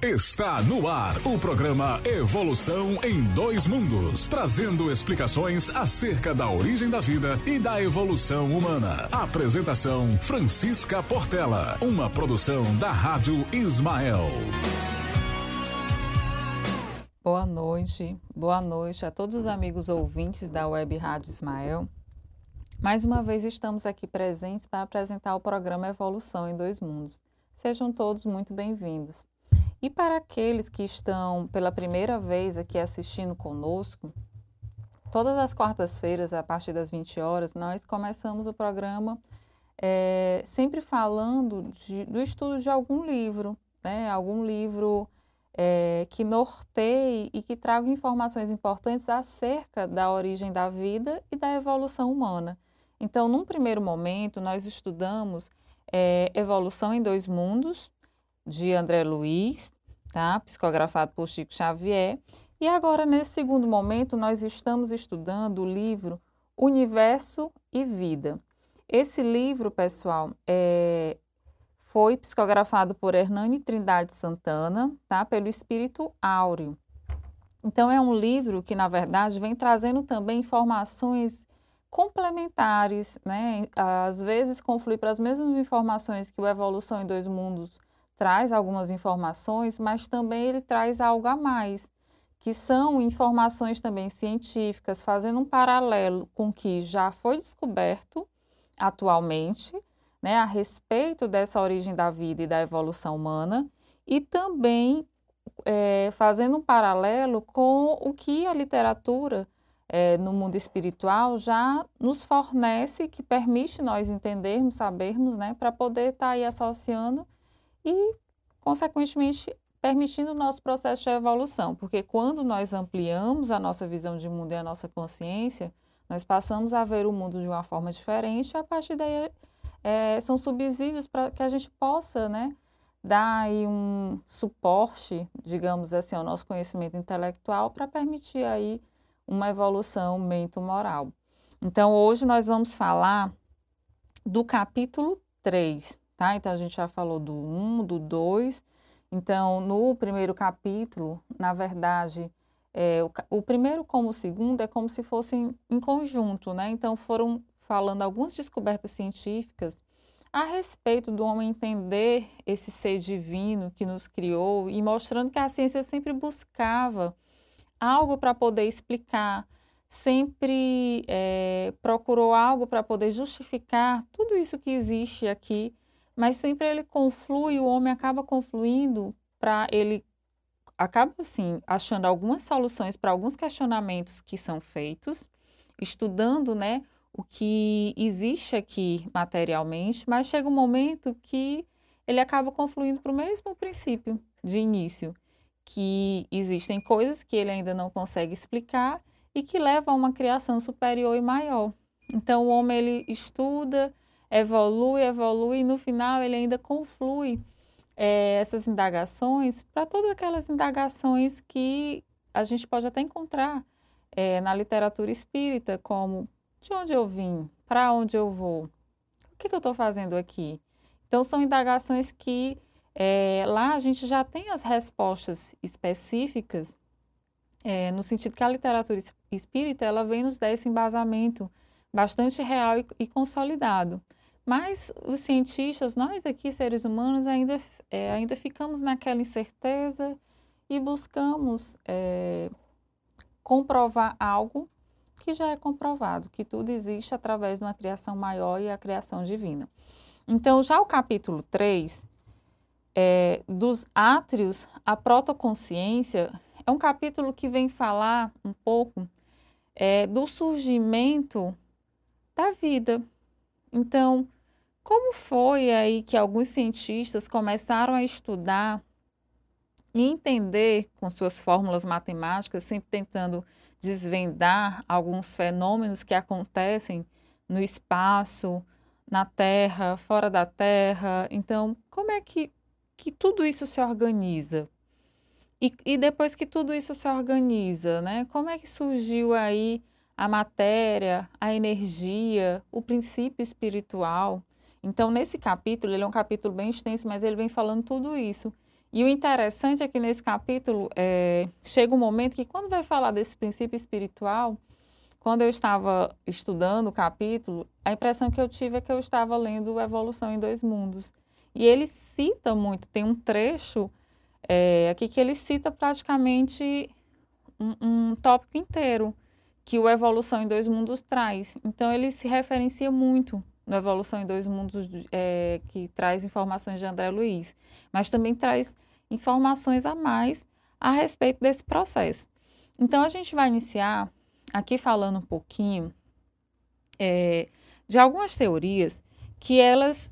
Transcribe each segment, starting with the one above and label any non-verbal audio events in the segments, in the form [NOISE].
Está no ar o programa Evolução em Dois Mundos, trazendo explicações acerca da origem da vida e da evolução humana. Apresentação Francisca Portela, uma produção da Rádio Ismael. Boa noite, boa noite a todos os amigos ouvintes da Web Rádio Ismael. Mais uma vez estamos aqui presentes para apresentar o programa Evolução em Dois Mundos. Sejam todos muito bem-vindos. E para aqueles que estão pela primeira vez aqui assistindo conosco, todas as quartas-feiras, a partir das 20 horas, nós começamos o programa é, sempre falando de, do estudo de algum livro, né? algum livro é, que norteie e que traga informações importantes acerca da origem da vida e da evolução humana. Então, num primeiro momento, nós estudamos é, Evolução em Dois Mundos, de André Luiz, tá? psicografado por Chico Xavier. E agora, nesse segundo momento, nós estamos estudando o livro Universo e Vida. Esse livro, pessoal, é, foi psicografado por Hernani Trindade Santana, tá? pelo Espírito Áureo. Então, é um livro que, na verdade, vem trazendo também informações complementares, né? Às vezes conflui para as mesmas informações que o Evolução em Dois Mundos traz algumas informações, mas também ele traz algo a mais, que são informações também científicas, fazendo um paralelo com o que já foi descoberto atualmente, né, a respeito dessa origem da vida e da evolução humana, e também é, fazendo um paralelo com o que a literatura é, no mundo espiritual já nos fornece, que permite nós entendermos, sabermos, né, para poder estar tá aí associando e, consequentemente, permitindo o nosso processo de evolução, porque quando nós ampliamos a nossa visão de mundo e a nossa consciência, nós passamos a ver o mundo de uma forma diferente, a partir daí é, são subsídios para que a gente possa, né, dar aí um suporte, digamos assim, ao nosso conhecimento intelectual para permitir aí uma evolução mento-moral. Então, hoje nós vamos falar do capítulo 3, tá? Então, a gente já falou do 1, do 2. Então, no primeiro capítulo, na verdade, é, o, o, primeiro como o segundo é como se fossem em conjunto, né? Então, foram falando algumas descobertas científicas a respeito do homem entender esse ser divino que nos criou e mostrando que a ciência sempre buscava algo para poder explicar, sempre é, procurou algo para poder justificar tudo isso que existe aqui mas sempre ele conflui, o homem acaba confluindo para ele acaba assim achando algumas soluções para alguns questionamentos que são feitos, estudando, né, o que existe aqui materialmente, mas chega um momento que ele acaba confluindo para o mesmo princípio de início, que existem coisas que ele ainda não consegue explicar e que levam a uma criação superior e maior. Então o homem ele estuda, evolui, evolui, e no final ele ainda conflui é, essas indagações para todas aquelas indagações que a gente pode até encontrar é, na literatura espírita, como de onde eu vim, para onde eu vou, o que, que eu estou fazendo aqui. Então, são indagações que é, lá a gente já tem as respostas específicas, é, no sentido que a literatura espírita ela vem nos dar esse embasamento bastante real e, e consolidado. Mas os cientistas, nós aqui, seres humanos, ainda, é, ainda ficamos naquela incerteza e buscamos é, comprovar algo que já é comprovado, que tudo existe através de uma criação maior e a criação divina. Então, já o capítulo 3, é, dos átrios à protoconsciência, é um capítulo que vem falar um pouco é, do surgimento da vida. Então, como foi aí que alguns cientistas começaram a estudar e entender com suas fórmulas matemáticas, sempre tentando desvendar alguns fenômenos que acontecem no espaço, na Terra, fora da Terra. Então, como é que, que tudo isso se organiza? E, e depois que tudo isso se organiza, né? Como é que surgiu aí a matéria, a energia, o princípio espiritual? Então, nesse capítulo, ele é um capítulo bem extenso, mas ele vem falando tudo isso. E o interessante é que nesse capítulo é, chega um momento que, quando vai falar desse princípio espiritual, quando eu estava estudando o capítulo, a impressão que eu tive é que eu estava lendo Evolução em Dois Mundos. E ele cita muito, tem um trecho é, aqui que ele cita praticamente um, um tópico inteiro que o Evolução em Dois Mundos traz. Então, ele se referencia muito no Evolução em Dois Mundos, é, que traz informações de André Luiz, mas também traz informações a mais a respeito desse processo. Então, a gente vai iniciar aqui falando um pouquinho é, de algumas teorias que elas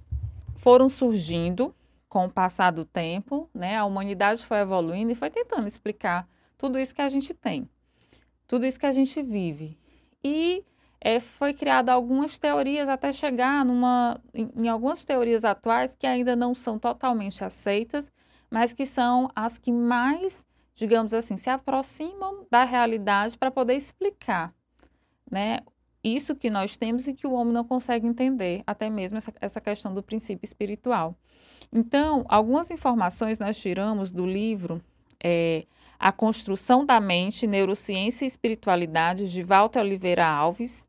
foram surgindo com o passar do tempo, né? A humanidade foi evoluindo e foi tentando explicar tudo isso que a gente tem, tudo isso que a gente vive. E é, foi criada algumas teorias até chegar numa, em, em algumas teorias atuais que ainda não são totalmente aceitas, mas que são as que mais digamos assim, se aproximam da realidade para poder explicar, né? Isso que nós temos e que o homem não consegue entender, até mesmo essa, essa questão do princípio espiritual. Então, algumas informações nós tiramos do livro é, A Construção da Mente, Neurociência e Espiritualidade, de Walter Oliveira Alves,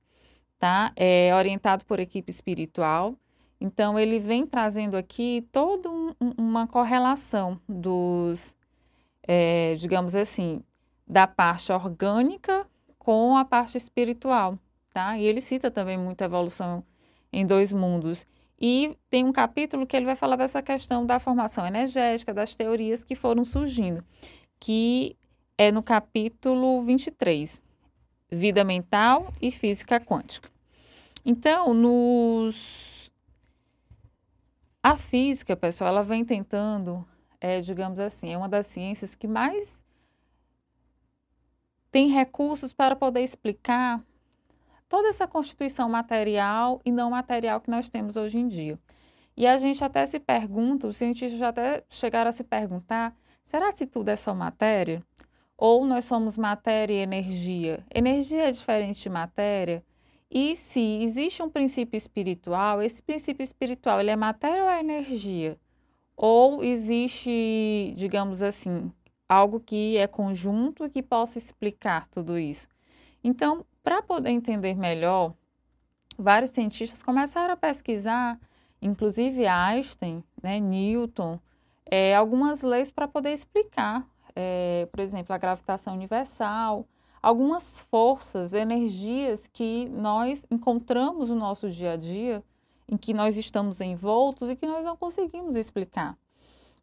tá? É orientado por equipe espiritual. Então, ele vem trazendo aqui toda um, uma correlação dos é, digamos assim, da parte orgânica com a parte espiritual, tá? E ele cita também muito a evolução em dois mundos. E tem um capítulo que ele vai falar dessa questão da formação energética, das teorias que foram surgindo, que é no capítulo 23, Vida Mental e Física Quântica. Então, nos... a física, pessoal, ela vem tentando é, digamos assim, é uma das ciências que mais tem recursos para poder explicar toda essa constituição material e não material que nós temos hoje em dia. E a gente até se pergunta, os cientistas já até chegaram a se perguntar: será que tudo é só matéria? Ou nós somos matéria e energia? Energia é diferente de matéria? E se existe um princípio espiritual, esse princípio espiritual ele é matéria ou é energia? Ou existe, digamos assim, algo que é conjunto e que possa explicar tudo isso? Então, para poder entender melhor, vários cientistas começaram a pesquisar, inclusive Einstein, né, Newton, é, algumas leis para poder explicar, é, por exemplo, a gravitação universal, algumas forças, energias que nós encontramos no nosso dia a dia em que nós estamos envoltos e que nós não conseguimos explicar.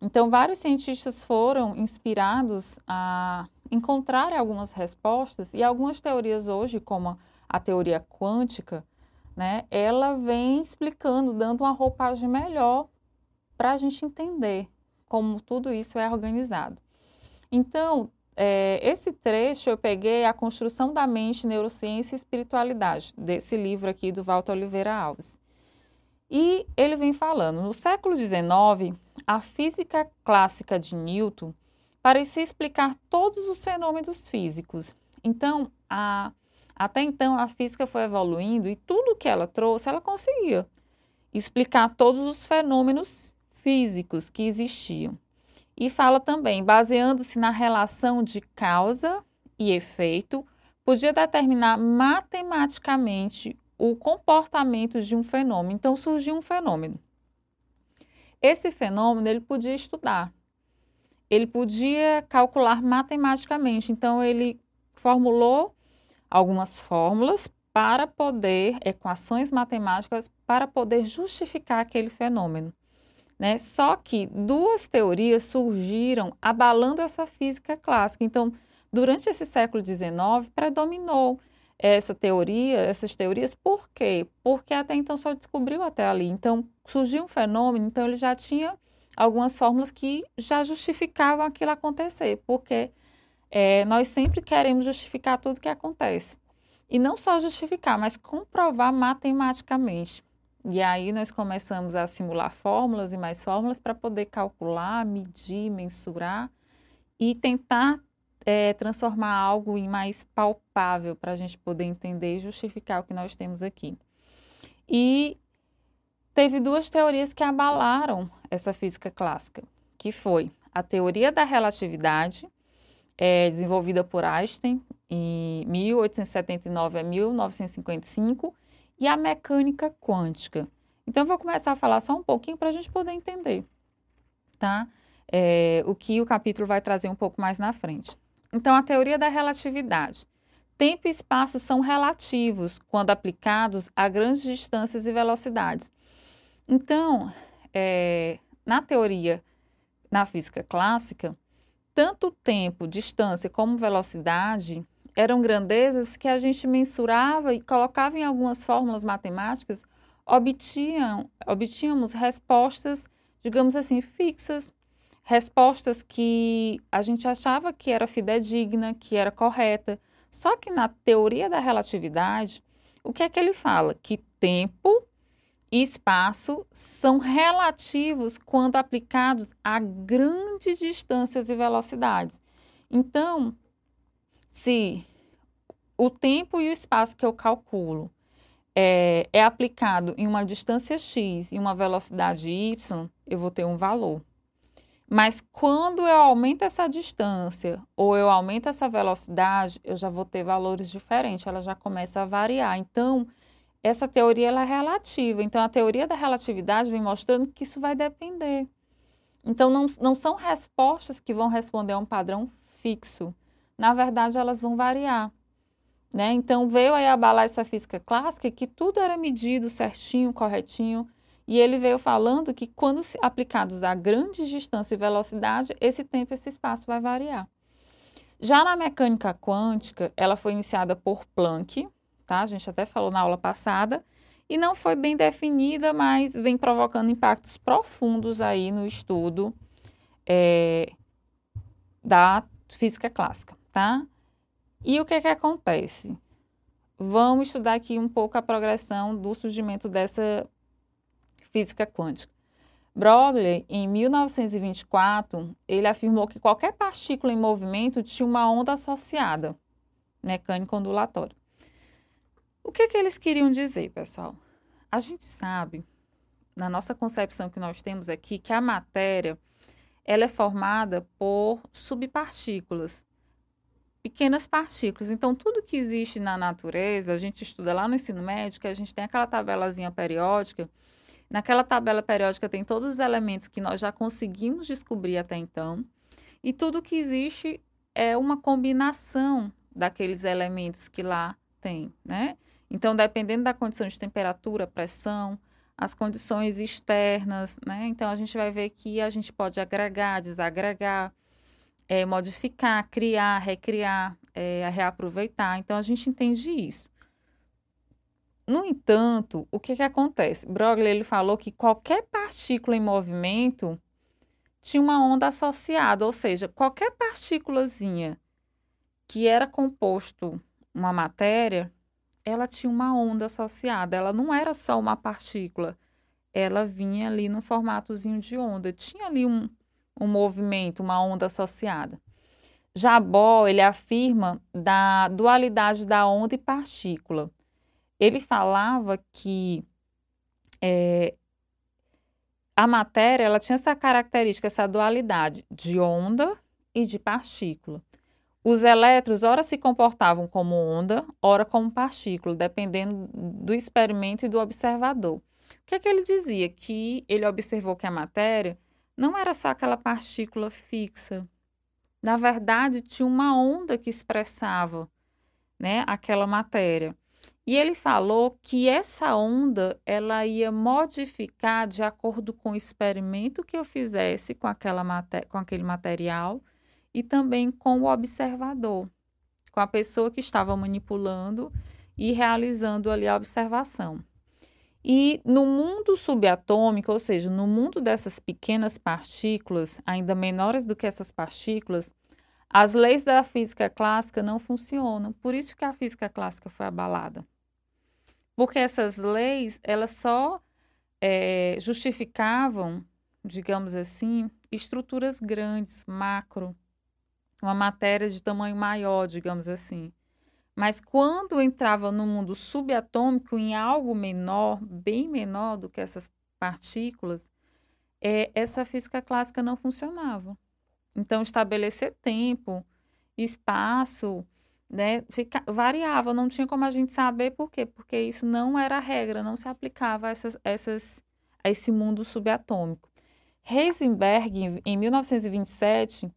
Então, vários cientistas foram inspirados a encontrar algumas respostas e algumas teorias hoje, como a teoria quântica, né, ela vem explicando, dando uma roupagem melhor para a gente entender como tudo isso é organizado. Então, é, esse trecho eu peguei a construção da mente, neurociência e espiritualidade, desse livro aqui do Walter Oliveira Alves. E ele vem falando, no século XIX, a física clássica de Newton parecia explicar todos os fenômenos físicos. Então, a, até então, a física foi evoluindo e tudo que ela trouxe, ela conseguia explicar todos os fenômenos físicos que existiam. E fala também, baseando-se na relação de causa e efeito, podia determinar matematicamente o comportamento de um fenômeno. Então surgiu um fenômeno. Esse fenômeno ele podia estudar, ele podia calcular matematicamente. Então ele formulou algumas fórmulas para poder equações matemáticas para poder justificar aquele fenômeno. Né? Só que duas teorias surgiram abalando essa física clássica. Então, durante esse século XIX, predominou essa teoria, essas teorias, por quê? Porque até então só descobriu até ali. Então, surgiu um fenômeno, então ele já tinha algumas fórmulas que já justificavam aquilo acontecer, porque é, nós sempre queremos justificar tudo que acontece. E não só justificar, mas comprovar matematicamente. E aí nós começamos a simular fórmulas e mais fórmulas para poder calcular, medir, mensurar e tentar é, transformar algo em mais palpável para a gente poder entender e justificar o que nós temos aqui. E teve duas teorias que abalaram essa física clássica, que foi a teoria da relatividade, é, desenvolvida por Einstein em 1879 a 1955, e a mecânica quântica. Então, eu vou começar a falar só um pouquinho para a gente poder entender, tá? É, o que o capítulo vai trazer um pouco mais na frente. Então, a teoria da relatividade. Tempo e espaço são relativos quando aplicados a grandes distâncias e velocidades. Então, é, na teoria, na física clássica, tanto tempo, distância como velocidade eram grandezas que a gente mensurava e colocava em algumas fórmulas matemáticas, obtinham, obtínhamos respostas, digamos assim, fixas, respostas que a gente achava que era fidedigna, que era correta. Só que na teoria da relatividade, o que é que ele fala? Que tempo e espaço são relativos quando aplicados a grandes distâncias e velocidades. Então, se o tempo e o espaço que eu calculo é, é aplicado em uma distância x e uma velocidade y, eu vou ter um valor. Mas quando eu aumento essa distância ou eu aumento essa velocidade, eu já vou ter valores diferentes, ela já começa a variar. Então, essa teoria ela é relativa. Então, a teoria da relatividade vem mostrando que isso vai depender. Então, não, não são respostas que vão responder a um padrão fixo. Na verdade, elas vão variar. Né? Então, veio aí abalar essa física clássica que tudo era medido certinho, corretinho. E ele veio falando que quando aplicados a grandes distância e velocidade, esse tempo esse espaço vai variar. Já na mecânica quântica, ela foi iniciada por Planck, tá? A gente até falou na aula passada, e não foi bem definida, mas vem provocando impactos profundos aí no estudo é, da física clássica, tá? E o que que acontece? Vamos estudar aqui um pouco a progressão do surgimento dessa física quântica. Broglie, em 1924, ele afirmou que qualquer partícula em movimento tinha uma onda associada, mecânica ondulatória. O que, que eles queriam dizer, pessoal? A gente sabe, na nossa concepção que nós temos aqui, que a matéria ela é formada por subpartículas, pequenas partículas. Então, tudo que existe na natureza, a gente estuda lá no ensino médio, a gente tem aquela tabelazinha periódica. Naquela tabela periódica tem todos os elementos que nós já conseguimos descobrir até então. E tudo que existe é uma combinação daqueles elementos que lá tem, né? Então, dependendo da condição de temperatura, pressão, as condições externas, né? Então, a gente vai ver que a gente pode agregar, desagregar, é, modificar, criar, recriar, é, reaproveitar. Então, a gente entende isso. No entanto, o que, que acontece? Broglie ele falou que qualquer partícula em movimento tinha uma onda associada, ou seja, qualquer partículazinha que era composto uma matéria, ela tinha uma onda associada, ela não era só uma partícula, ela vinha ali no formatozinho de onda, tinha ali um, um movimento, uma onda associada. Jabó, ele afirma da dualidade da onda e partícula. Ele falava que é, a matéria ela tinha essa característica, essa dualidade de onda e de partícula. Os elétrons, ora se comportavam como onda, ora como partícula, dependendo do experimento e do observador. O que, é que ele dizia? Que ele observou que a matéria não era só aquela partícula fixa. Na verdade, tinha uma onda que expressava né, aquela matéria. E ele falou que essa onda ela ia modificar de acordo com o experimento que eu fizesse com, aquela com aquele material e também com o observador, com a pessoa que estava manipulando e realizando ali a observação. E no mundo subatômico, ou seja, no mundo dessas pequenas partículas, ainda menores do que essas partículas, as leis da física clássica não funcionam. Por isso que a física clássica foi abalada. Porque essas leis, elas só é, justificavam, digamos assim, estruturas grandes, macro, uma matéria de tamanho maior, digamos assim. Mas quando entrava no mundo subatômico, em algo menor, bem menor do que essas partículas, é, essa física clássica não funcionava. Então, estabelecer tempo, espaço, né, fica, variava, não tinha como a gente saber por quê, porque isso não era regra, não se aplicava a, essas, essas, a esse mundo subatômico. Heisenberg, em 1927,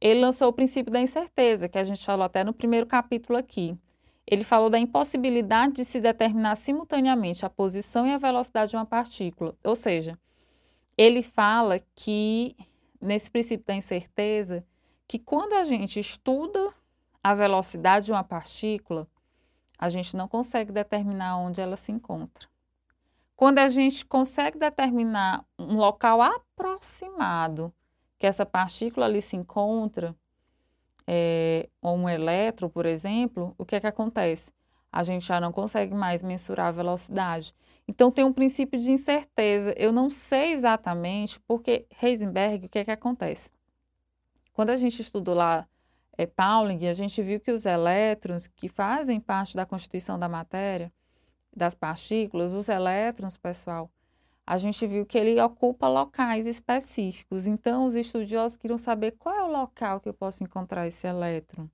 ele lançou o princípio da incerteza, que a gente falou até no primeiro capítulo aqui. Ele falou da impossibilidade de se determinar simultaneamente a posição e a velocidade de uma partícula. Ou seja, ele fala que, nesse princípio da incerteza, que quando a gente estuda a velocidade de uma partícula, a gente não consegue determinar onde ela se encontra. Quando a gente consegue determinar um local aproximado que essa partícula ali se encontra, é, ou um elétron, por exemplo, o que é que acontece? A gente já não consegue mais mensurar a velocidade. Então tem um princípio de incerteza. Eu não sei exatamente porque Heisenberg, o que é que acontece? Quando a gente estudou lá é, Pauling, a gente viu que os elétrons que fazem parte da constituição da matéria, das partículas, os elétrons, pessoal, a gente viu que ele ocupa locais específicos. Então, os estudiosos queriam saber qual é o local que eu posso encontrar esse elétron.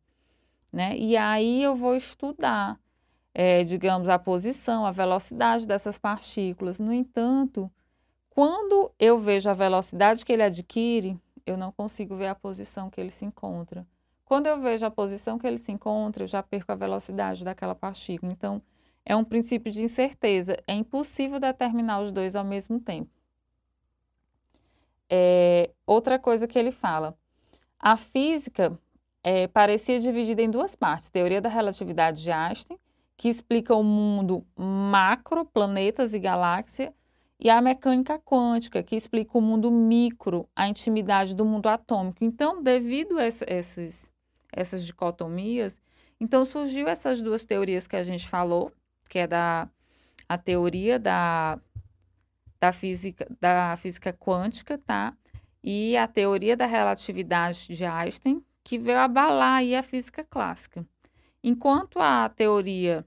Né? E aí eu vou estudar, é, digamos, a posição, a velocidade dessas partículas. No entanto, quando eu vejo a velocidade que ele adquire, eu não consigo ver a posição que ele se encontra. Quando eu vejo a posição que ele se encontra, eu já perco a velocidade daquela partícula. Então, é um princípio de incerteza. É impossível determinar os dois ao mesmo tempo. É, outra coisa que ele fala: a física é, parecia dividida em duas partes: teoria da relatividade de Einstein, que explica o mundo macro, planetas e galáxia, e a mecânica quântica, que explica o mundo micro, a intimidade do mundo atômico. Então, devido a essas dicotomias, então surgiu essas duas teorias que a gente falou, que é da a teoria da, da física da física quântica, tá? E a teoria da relatividade de Einstein, que veio abalar aí a física clássica. Enquanto a teoria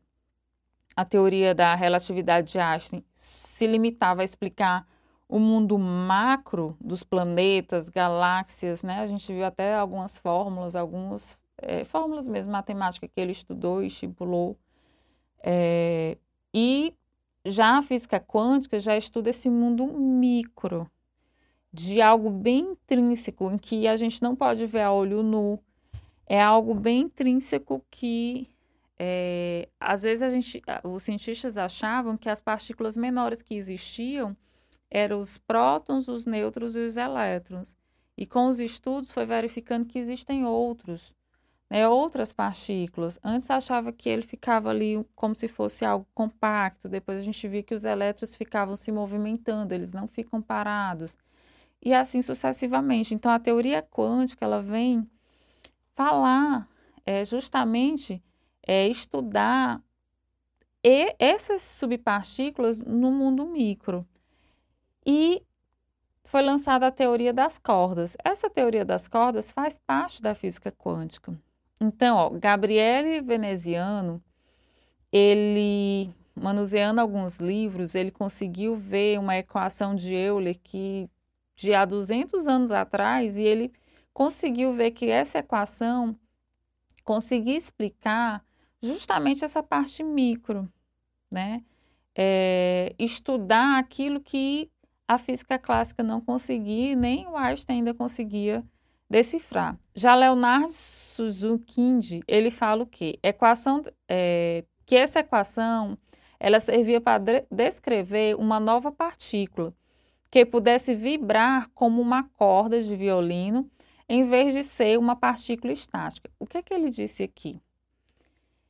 a teoria da relatividade de Einstein se limitava a explicar o mundo macro dos planetas, galáxias, né? A gente viu até algumas fórmulas, algumas é, fórmulas mesmo matemáticas que ele estudou e estipulou. É, e já a física quântica já estuda esse mundo micro, de algo bem intrínseco, em que a gente não pode ver a olho nu. É algo bem intrínseco que é, às vezes a gente, os cientistas achavam que as partículas menores que existiam eram os prótons, os nêutrons e os elétrons. E com os estudos foi verificando que existem outros, né, outras partículas. Antes achava que ele ficava ali como se fosse algo compacto, depois a gente viu que os elétrons ficavam se movimentando, eles não ficam parados. E assim sucessivamente. Então a teoria quântica ela vem falar é, justamente é, estudar e essas subpartículas no mundo micro. E foi lançada a teoria das cordas. Essa teoria das cordas faz parte da física quântica. Então, ó, Gabriele Veneziano, ele manuseando alguns livros, ele conseguiu ver uma equação de Euler que de há 200 anos atrás e ele conseguiu ver que essa equação conseguia explicar justamente essa parte micro, né? É, estudar aquilo que a física clássica não conseguia, nem o Einstein ainda conseguia decifrar. Já Leonardo Suzuki, ele fala o quê? Equação, é, que essa equação ela servia para descrever uma nova partícula que pudesse vibrar como uma corda de violino em vez de ser uma partícula estática. O que é que ele disse aqui?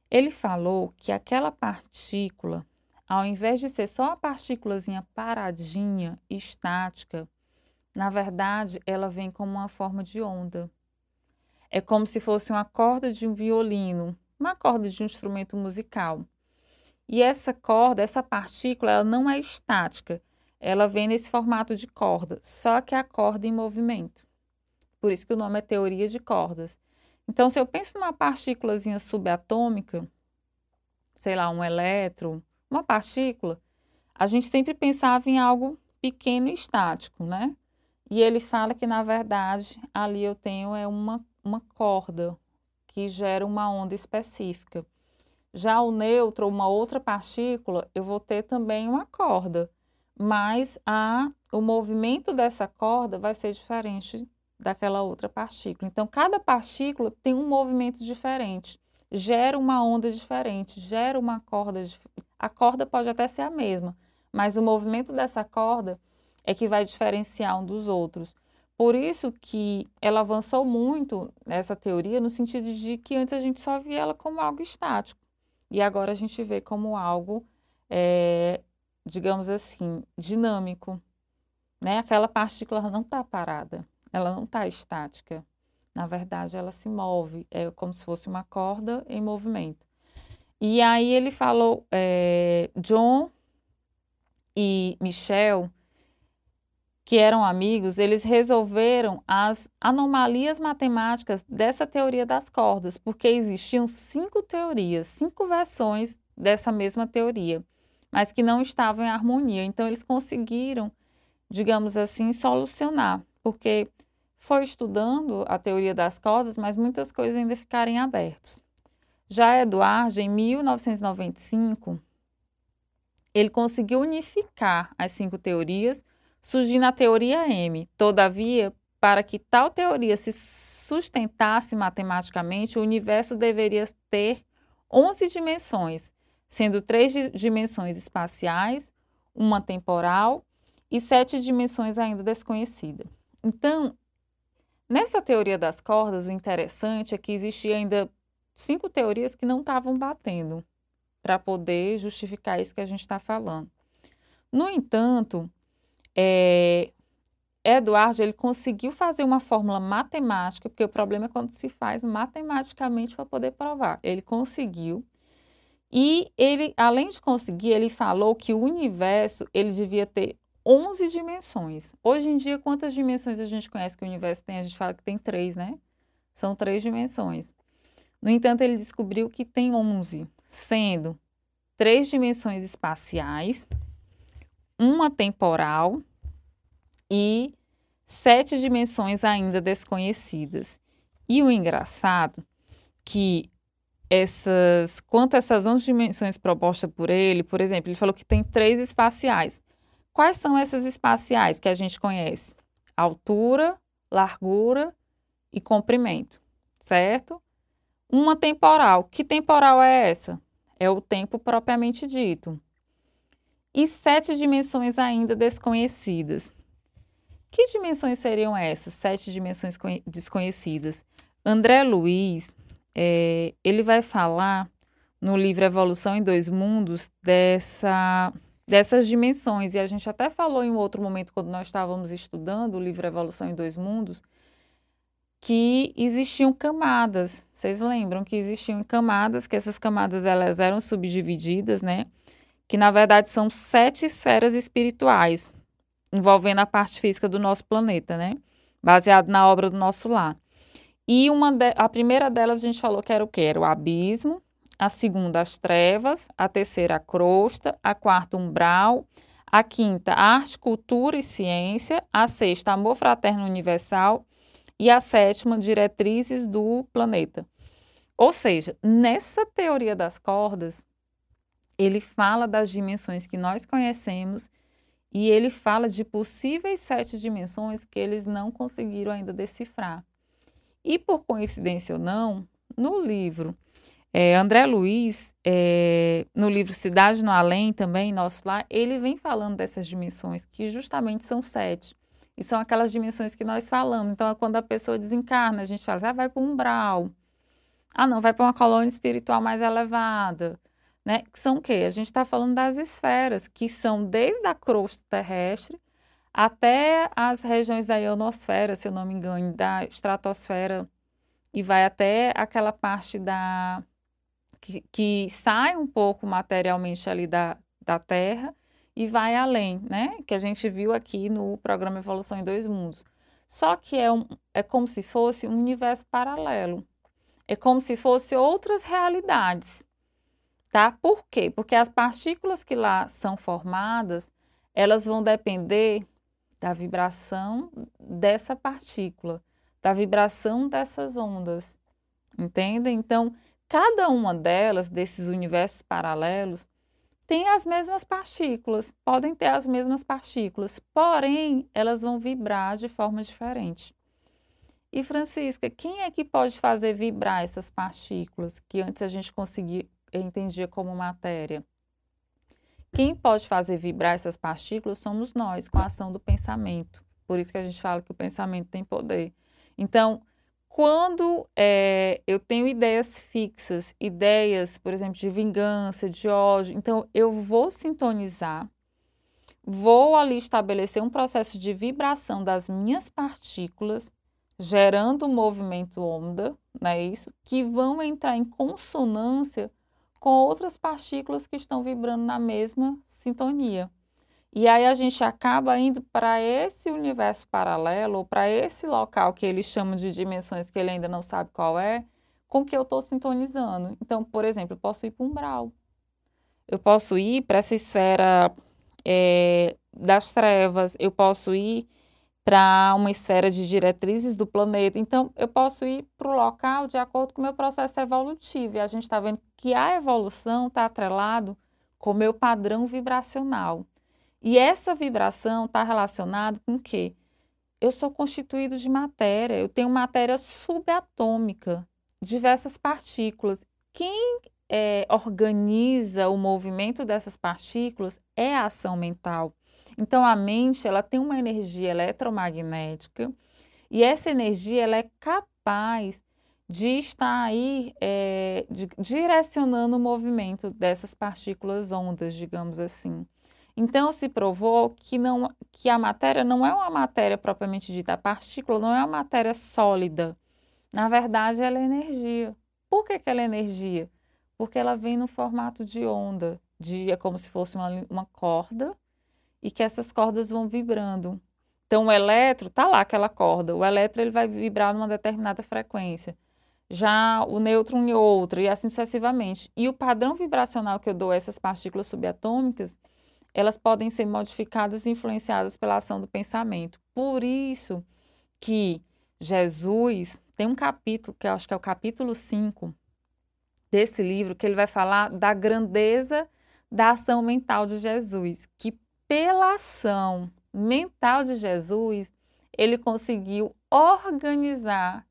Ele falou que aquela partícula, ao invés de ser só uma partículazinha paradinha, estática, na verdade, ela vem como uma forma de onda. É como se fosse uma corda de um violino, uma corda de um instrumento musical. E essa corda, essa partícula, ela não é estática. Ela vem nesse formato de corda, só que a corda em movimento. Por isso que o nome é teoria de cordas. Então, se eu penso numa partículazinha subatômica, sei lá, um elétron, uma partícula, a gente sempre pensava em algo pequeno e estático, né? E ele fala que, na verdade, ali eu tenho é uma, uma corda que gera uma onda específica. Já o nêutron, uma outra partícula, eu vou ter também uma corda, mas a, o movimento dessa corda vai ser diferente daquela outra partícula. Então, cada partícula tem um movimento diferente, gera uma onda diferente, gera uma corda. A corda pode até ser a mesma, mas o movimento dessa corda é que vai diferenciar um dos outros. Por isso que ela avançou muito nessa teoria, no sentido de que antes a gente só via ela como algo estático. E agora a gente vê como algo, é, digamos assim, dinâmico. Né? Aquela partícula não está parada, ela não está estática. Na verdade, ela se move, é como se fosse uma corda em movimento. E aí ele falou, é, John e Michel, que eram amigos, eles resolveram as anomalias matemáticas dessa teoria das cordas, porque existiam cinco teorias, cinco versões dessa mesma teoria, mas que não estavam em harmonia. Então, eles conseguiram, digamos assim, solucionar, porque foi estudando a teoria das cordas, mas muitas coisas ainda ficaram em abertos. Já Eduardo, em 1995, ele conseguiu unificar as cinco teorias surgindo a teoria M. Todavia, para que tal teoria se sustentasse matematicamente, o universo deveria ter 11 dimensões, sendo três dimensões espaciais, uma temporal e sete dimensões ainda desconhecidas. Então, nessa teoria das cordas, o interessante é que existia ainda cinco teorias que não estavam batendo para poder justificar isso que a gente está falando. No entanto, é, Eduardo ele conseguiu fazer uma fórmula matemática, porque o problema é quando se faz matematicamente para poder provar. Ele conseguiu. E ele, além de conseguir, ele falou que o universo ele devia ter 11 dimensões. Hoje em dia, quantas dimensões a gente conhece que o universo tem? A gente fala que tem três, né? São três dimensões. No entanto, ele descobriu que tem 11, sendo três dimensões espaciais, uma temporal e sete dimensões ainda desconhecidas. E o engraçado que essas, quanto a essas 11 dimensões propostas por ele, por exemplo, ele falou que tem três espaciais. Quais são essas espaciais que a gente conhece? Altura, largura e comprimento, certo? Uma temporal. Que temporal é essa? É o tempo propriamente dito e sete dimensões ainda desconhecidas. Que dimensões seriam essas, sete dimensões desconhecidas? André Luiz, é, ele vai falar no livro Evolução em Dois Mundos dessa, dessas dimensões, e a gente até falou em um outro momento, quando nós estávamos estudando o livro Evolução em Dois Mundos, que existiam camadas. Vocês lembram que existiam camadas, que essas camadas elas eram subdivididas, né? Que na verdade são sete esferas espirituais, envolvendo a parte física do nosso planeta, né? Baseado na obra do nosso lar. E uma de, a primeira delas a gente falou que era o que? Era o abismo, a segunda as trevas, a terceira a crosta, a quarta umbral, a quinta arte, cultura e ciência, a sexta amor fraterno universal e a sétima diretrizes do planeta. Ou seja, nessa teoria das cordas, ele fala das dimensões que nós conhecemos e ele fala de possíveis sete dimensões que eles não conseguiram ainda decifrar. E por coincidência ou não, no livro é, André Luiz, é, no livro Cidade no Além, também, nosso lá, ele vem falando dessas dimensões, que justamente são sete. E são aquelas dimensões que nós falamos. Então, é quando a pessoa desencarna, a gente fala, ah, vai para um umbral. Ah, não, vai para uma colônia espiritual mais elevada né? Que são o quê? A gente está falando das esferas, que são desde a crosta terrestre até as regiões da ionosfera, se eu não me engano, da estratosfera, e vai até aquela parte da que, que sai um pouco materialmente ali da, da Terra e vai além, né? Que a gente viu aqui no programa Evolução em Dois Mundos. Só que é, um, é como se fosse um universo paralelo. É como se fosse outras realidades tá? Por quê? Porque as partículas que lá são formadas, elas vão depender da vibração dessa partícula, da vibração dessas ondas. Entende? Então, cada uma delas, desses universos paralelos, tem as mesmas partículas, podem ter as mesmas partículas, porém, elas vão vibrar de forma diferente. E Francisca, quem é que pode fazer vibrar essas partículas que antes a gente conseguia entendia como matéria? Quem pode fazer vibrar essas partículas somos nós, com a ação do pensamento. Por isso que a gente fala que o pensamento tem poder. Então, quando é, eu tenho ideias fixas, ideias, por exemplo, de vingança, de ódio, então eu vou sintonizar, vou ali estabelecer um processo de vibração das minhas partículas, gerando um movimento onda, não é isso? Que vão entrar em consonância com outras partículas que estão vibrando na mesma sintonia. E aí a gente acaba indo para esse universo paralelo, ou para esse local que ele chama de dimensões que ele ainda não sabe qual é, com que eu estou sintonizando. Então, por exemplo, eu posso ir para um umbral. Eu posso ir para essa esfera é, das trevas, eu posso ir para uma esfera de diretrizes do planeta. Então, eu posso ir para o local de acordo com o meu processo evolutivo. E a gente está vendo que a evolução está atrelado com o meu padrão vibracional. E essa vibração está relacionada com o quê? Eu sou constituído de matéria, eu tenho matéria subatômica, diversas partículas. Quem é, organiza o movimento dessas partículas é a ação mental. Então, a mente ela tem uma energia eletromagnética e essa energia ela é capaz de estar aí é, de, direcionando o movimento dessas partículas ondas, digamos assim. Então se provou que, não, que a matéria não é uma matéria propriamente dita, a partícula não é uma matéria sólida. Na verdade, ela é energia. Por que, que ela é energia? Porque ela vem no formato de onda, de, é como se fosse uma, uma corda, e que essas cordas vão vibrando. Então, o eletro, tá lá aquela corda, o eletro ele vai vibrar numa determinada frequência. Já o nêutron em outra, e assim sucessivamente. E o padrão vibracional que eu dou a essas partículas subatômicas elas podem ser modificadas e influenciadas pela ação do pensamento. Por isso que Jesus tem um capítulo, que eu acho que é o capítulo 5 desse livro, que ele vai falar da grandeza da ação mental de Jesus, que pela ação mental de Jesus, ele conseguiu organizar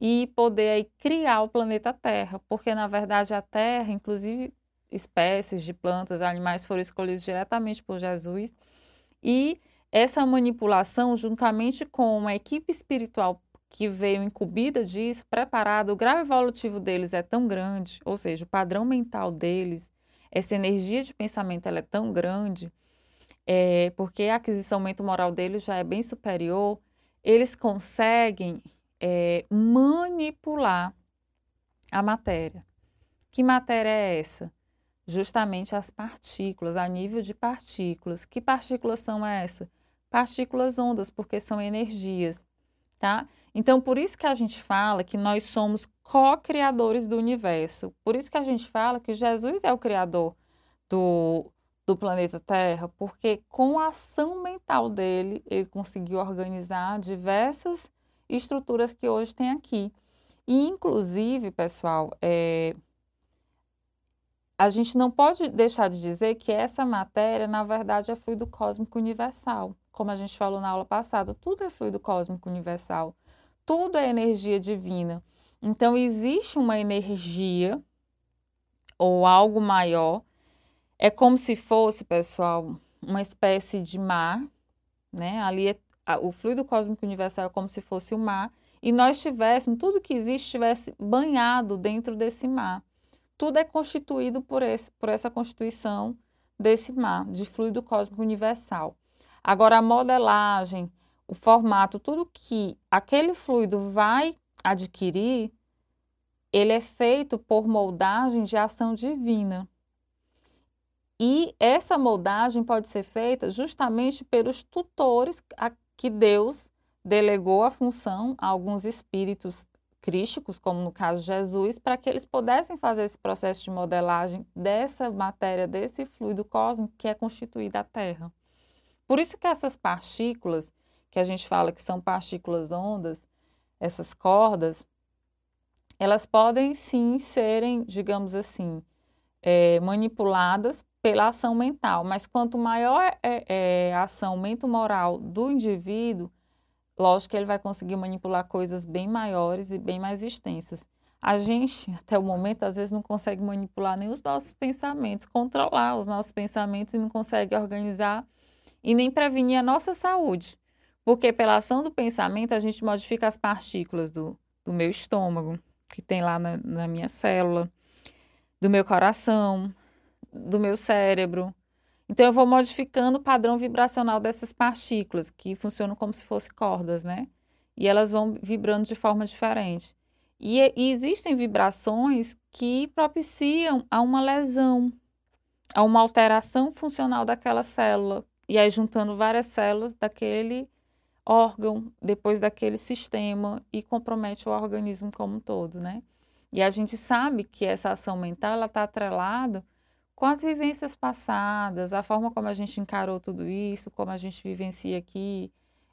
e poder aí criar o planeta Terra, porque na verdade a Terra, inclusive espécies de plantas, animais foram escolhidos diretamente por Jesus. E essa manipulação, juntamente com uma equipe espiritual que veio incumbida disso, preparada, o grau evolutivo deles é tão grande, ou seja, o padrão mental deles, essa energia de pensamento é tão grande, é, porque a aquisição mental-moral deles já é bem superior, eles conseguem é, manipular a matéria. Que matéria é essa? justamente as partículas, a nível de partículas. Que partículas são essas? Partículas ondas, porque são energias, tá? Então, por isso que a gente fala que nós somos co-criadores do universo. Por isso que a gente fala que Jesus é o criador do, do planeta Terra, porque com a ação mental dele, ele conseguiu organizar diversas estruturas que hoje tem aqui. E, inclusive, pessoal, é, a gente não pode deixar de dizer que essa matéria, na verdade, é fluido cósmico universal. Como a gente falou na aula passada, tudo é fluido cósmico universal. Tudo é energia divina. Então, existe uma energia ou algo maior. É como se fosse, pessoal, uma espécie de mar, né? Ali é, o fluido cósmico universal é como se fosse o mar e nós tivéssemos, tudo que existe estivesse banhado dentro desse mar tudo é constituído por, esse, por essa constituição desse mar, de fluido cósmico universal. Agora, a modelagem, o formato, tudo que aquele fluido vai adquirir, ele é feito por moldagem de ação divina. E essa moldagem pode ser feita justamente pelos tutores a que Deus delegou a função a alguns espíritos crísticos, como no caso Jesus, para que eles pudessem fazer esse processo de modelagem dessa matéria, desse fluido cósmico que é constituída a Terra. Por isso que essas partículas, que a gente fala que são partículas ondas, essas cordas, elas podem sim serem, digamos assim, é, manipuladas pela ação mental, mas quanto maior é, é a ação mental-moral do indivíduo, lógico que ele vai conseguir manipular coisas bem maiores e bem mais extensas. A gente, [LAUGHS] até o momento, às vezes não consegue manipular nem os nossos pensamentos, controlar os nossos pensamentos e não consegue organizar e nem prevenir a nossa saúde. Porque pela ação do pensamento, a gente modifica as partículas do, do meu estômago, que tem lá na, na minha célula, do meu coração, do meu cérebro. Então, eu vou modificando o padrão vibracional dessas partículas, que funcionam como se fossem cordas, né? E elas vão vibrando de forma diferente. E, e existem vibrações que propiciam a uma lesão, a uma alteração funcional daquela célula. E aí, juntando várias células daquele órgão, depois daquele sistema, e compromete o organismo como um todo, né? E a gente sabe que essa ação mental está atrelada com as vivências passadas, a forma como a gente encarou tudo isso, como a gente vivencia aqui,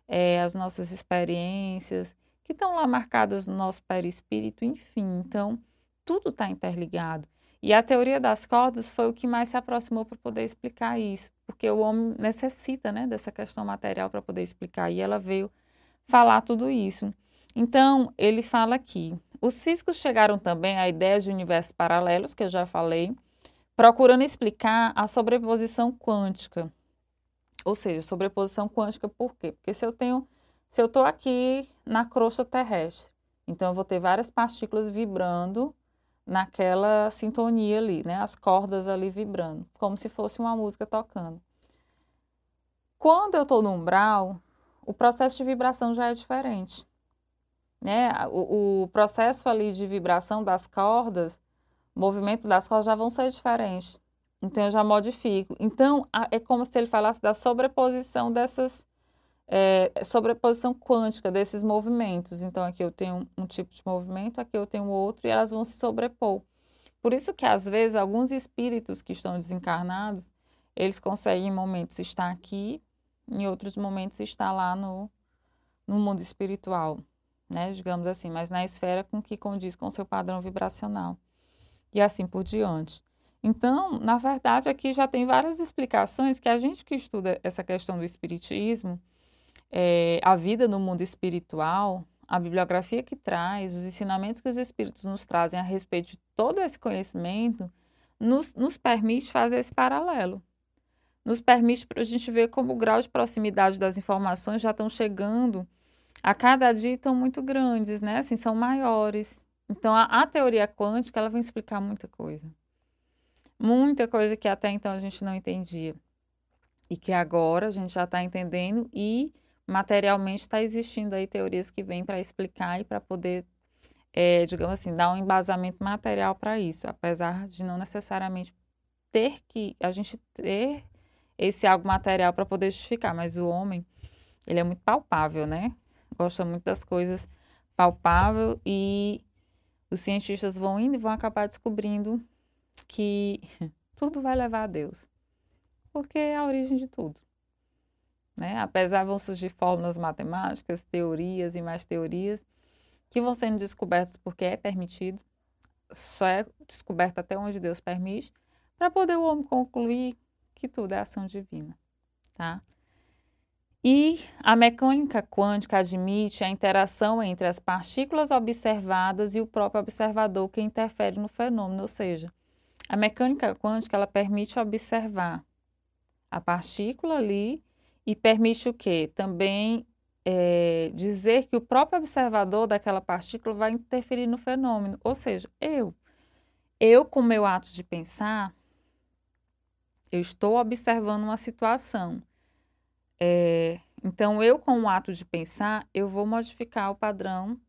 é, as nossas experiências, que estão lá marcadas no nosso perispírito, enfim. Então, tudo está interligado. E a teoria das cordas foi o que mais se aproximou para poder explicar isso, porque o homem necessita né, dessa questão material para poder explicar, e ela veio falar tudo isso. Então, ele fala aqui: os físicos chegaram também à ideia de universos paralelos, que eu já falei, procurando explicar a sobreposição quântica. Ou seja, sobreposição quântica por quê? Porque se eu tenho, se eu estou aqui na crosta terrestre, então eu vou ter várias partículas vibrando naquela sintonia ali, né? As cordas ali vibrando, como se fosse uma música tocando. Quando eu estou no umbral, o processo de vibração já é diferente. Né? O, o processo ali de vibração das cordas movimentos das cordas já vão ser diferentes. Então, eu já modifico. Então, é como se ele falasse da sobreposição dessas, é, sobreposição quântica desses movimentos. Então, aqui eu tenho um tipo de movimento, aqui eu tenho outro, e elas vão se sobrepor. Por isso que, às vezes, alguns espíritos que estão desencarnados, eles conseguem em momentos estar aqui, em outros momentos estar lá no, no mundo espiritual, né? Digamos assim, mas na esfera com que condiz com o seu padrão vibracional e assim por diante. Então, na verdade, aqui já tem várias explicações que a gente que estuda essa questão do espiritismo, é, a vida no mundo espiritual, a bibliografia que traz, os ensinamentos que os espíritos nos trazem a respeito de todo esse conhecimento, nos, nos permite fazer esse paralelo. Nos permite para a gente ver como o grau de proximidade das informações já estão chegando a cada dia estão muito grandes, né? Assim, são maiores. Então, a, a, teoria quântica, ela vem explicar muita coisa. Muita coisa que até então a gente não entendia. E que agora a gente já está entendendo e materialmente está existindo aí teorias que vêm para explicar e para poder, é, digamos assim, dar um embasamento material para isso. Apesar de não necessariamente ter que, a gente ter esse algo material para poder justificar. Mas o homem, ele é muito palpável, né? Gosta muito das coisas palpável e os cientistas vão indo e vão acabar descobrindo que [LAUGHS] tudo vai levar a Deus. Porque é a origem de tudo. Né? Apesar vão surgir fórmulas matemáticas, teorias e mais teorias que vão sendo descobertas porque é permitido, só é descoberto até onde Deus permite, para poder o homem concluir que tudo é ação divina, tá? E a mecânica quântica admite a interação entre as partículas observadas e o próprio observador que interfere no fenômeno, ou seja, a mecânica quântica ela permite observar a partícula ali e permite o quê? Também é, dizer que o próprio observador daquela partícula vai interferir no fenômeno, ou seja, eu, eu com meu ato de pensar, eu estou observando uma situação é, então, eu, com o ato de pensar, eu vou modificar o padrão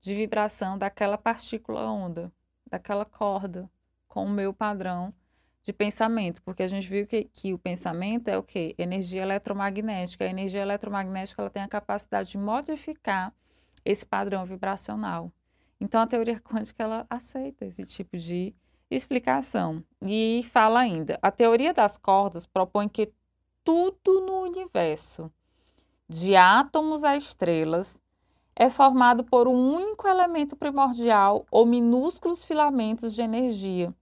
de vibração daquela partícula onda, daquela corda, com o meu padrão de pensamento, porque a gente viu que, que o pensamento é o quê? Energia eletromagnética. A energia eletromagnética ela tem a capacidade de modificar esse padrão vibracional. Então, a teoria [LAUGHS] quântica ela aceita esse tipo de explicação. E fala ainda: a teoria das cordas propõe que tudo no universo, de átomos a estrelas, é formado por um único elemento primordial ou minúsculos filamentos de energia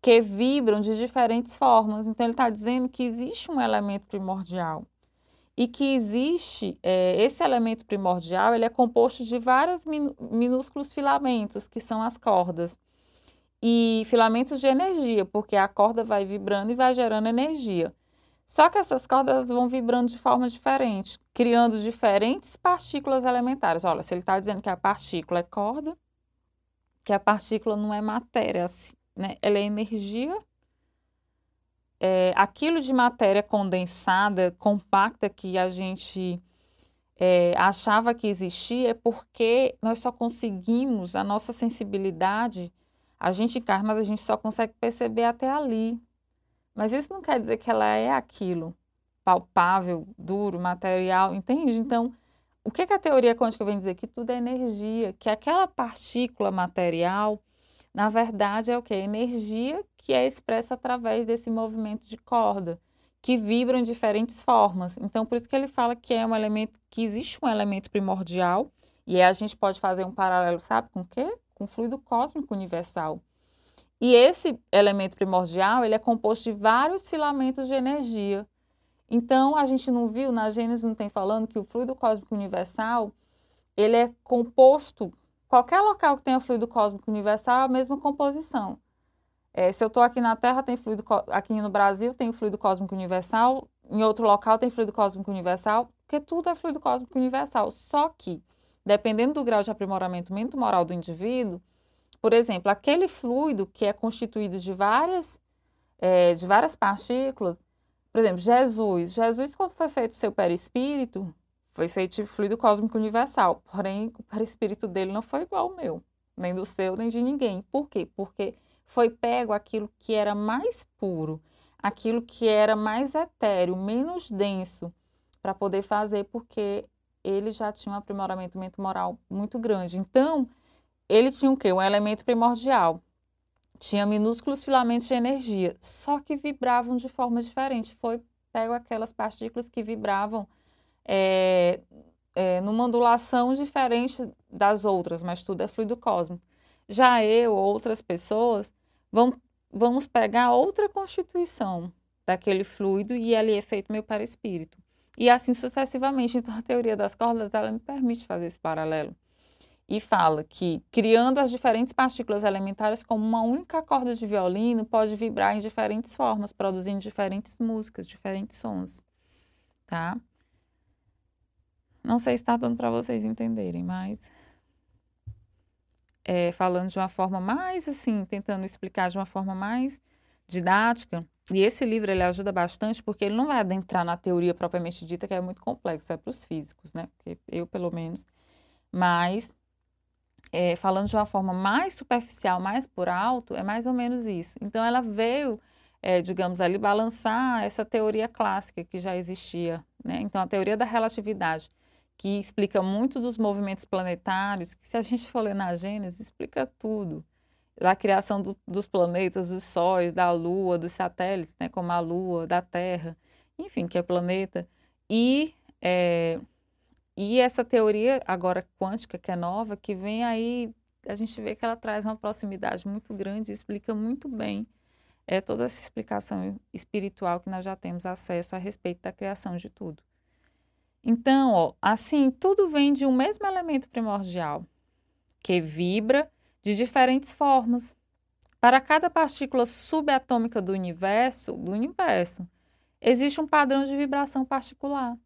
que vibram de diferentes formas. Então, ele está dizendo que existe um elemento primordial e que existe é, esse elemento primordial, ele é composto de vários minúsculos filamentos, que são as cordas, e filamentos de energia, porque a corda vai vibrando e vai gerando energia. Só que essas cordas vão vibrando de forma diferente, criando diferentes partículas elementares. Olha, se ele está dizendo que a partícula é corda, que a partícula não é matéria, né? ela é energia é, aquilo de matéria condensada, compacta que a gente é, achava que existia, é porque nós só conseguimos, a nossa sensibilidade, a gente encarnada, a gente só consegue perceber até ali. Mas isso não quer dizer que ela é aquilo, palpável, duro, material, entende? Então, o que, que a teoria quântica vem dizer? Que tudo é energia, que aquela partícula material na verdade, é o que? Energia que é expressa através desse movimento de corda, que vibram em diferentes formas. Então, por isso que ele fala que é um elemento, que existe um elemento primordial, e aí a gente pode fazer um paralelo, sabe com o quê? Com o fluido cósmico universal. E esse elemento primordial, ele é composto de vários filamentos de energia. Então, a gente não viu, na Gênesis não tem falando que o fluido cósmico universal, ele é composto Qualquer local que tenha fluido cósmico universal é a mesma composição. É, se eu estou aqui na Terra, tem fluido aqui no Brasil tem fluido cósmico universal, em outro local tem fluido cósmico universal, porque tudo é fluido cósmico universal. Só que, dependendo do grau de aprimoramento moral do indivíduo, por exemplo, aquele fluido que é constituído de várias, é, de várias partículas, por exemplo, Jesus. Jesus, quando foi feito o seu perispírito, foi feito fluido cósmico universal, porém o perispírito dele não foi igual ao meu, nem do seu, nem de ninguém. Por quê? Porque foi pego aquilo que era mais puro, aquilo que era mais etéreo, menos denso, para poder fazer, porque ele já tinha um aprimoramento moral muito grande. Então, ele tinha o quê? Um elemento primordial. Tinha minúsculos filamentos de energia, só que vibravam de forma diferente. Foi pego aquelas partículas que vibravam é, é, numa ondulação diferente das outras, mas tudo é fluido cósmico. Já eu, outras pessoas, vão, vamos pegar outra constituição daquele fluido e ali é feito meu perispírito. E assim sucessivamente. Então, a teoria das cordas, ela me permite fazer esse paralelo. E fala que, criando as diferentes partículas elementares como uma única corda de violino, pode vibrar em diferentes formas, produzindo diferentes músicas, diferentes sons, tá? Não sei se está dando para vocês entenderem, mas é, falando de uma forma mais assim, tentando explicar de uma forma mais didática. E esse livro ele ajuda bastante porque ele não vai adentrar na teoria propriamente dita, que é muito complexo, é para os físicos, né? Porque eu, pelo menos. Mas, é, falando de uma forma mais superficial, mais por alto, é mais ou menos isso. Então, ela veio, é, digamos ali, balançar essa teoria clássica que já existia, né? Então, a teoria da relatividade que explica muito dos movimentos planetários, que se a gente for ler na Gênesis, explica tudo. Da criação do, dos planetas, dos sóis, da Lua, dos satélites, né, como a Lua, da Terra, enfim, que é planeta. E, é, e essa teoria agora quântica, que é nova, que vem aí, a gente vê que ela traz uma proximidade muito grande e explica muito bem é, toda essa explicação espiritual que nós já temos acesso a respeito da criação de tudo. Então, ó, assim, tudo vem de um mesmo elemento primordial, que vibra de diferentes formas. Para cada partícula subatômica do universo, do universo, existe um padrão de vibração particular.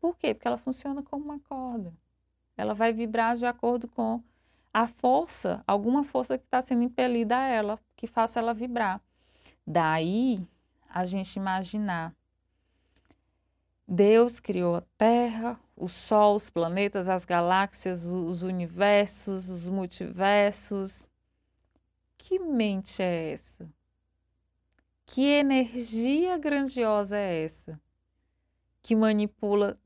Por quê? Porque ela funciona como uma corda. Ela vai vibrar de acordo com a força, alguma força que está sendo impelida a ela, que faça ela vibrar. Daí a gente imaginar Deus criou a Terra, o Sol, os planetas, as galáxias, os universos, os multiversos. Que mente é essa? Que energia grandiosa é essa que manipula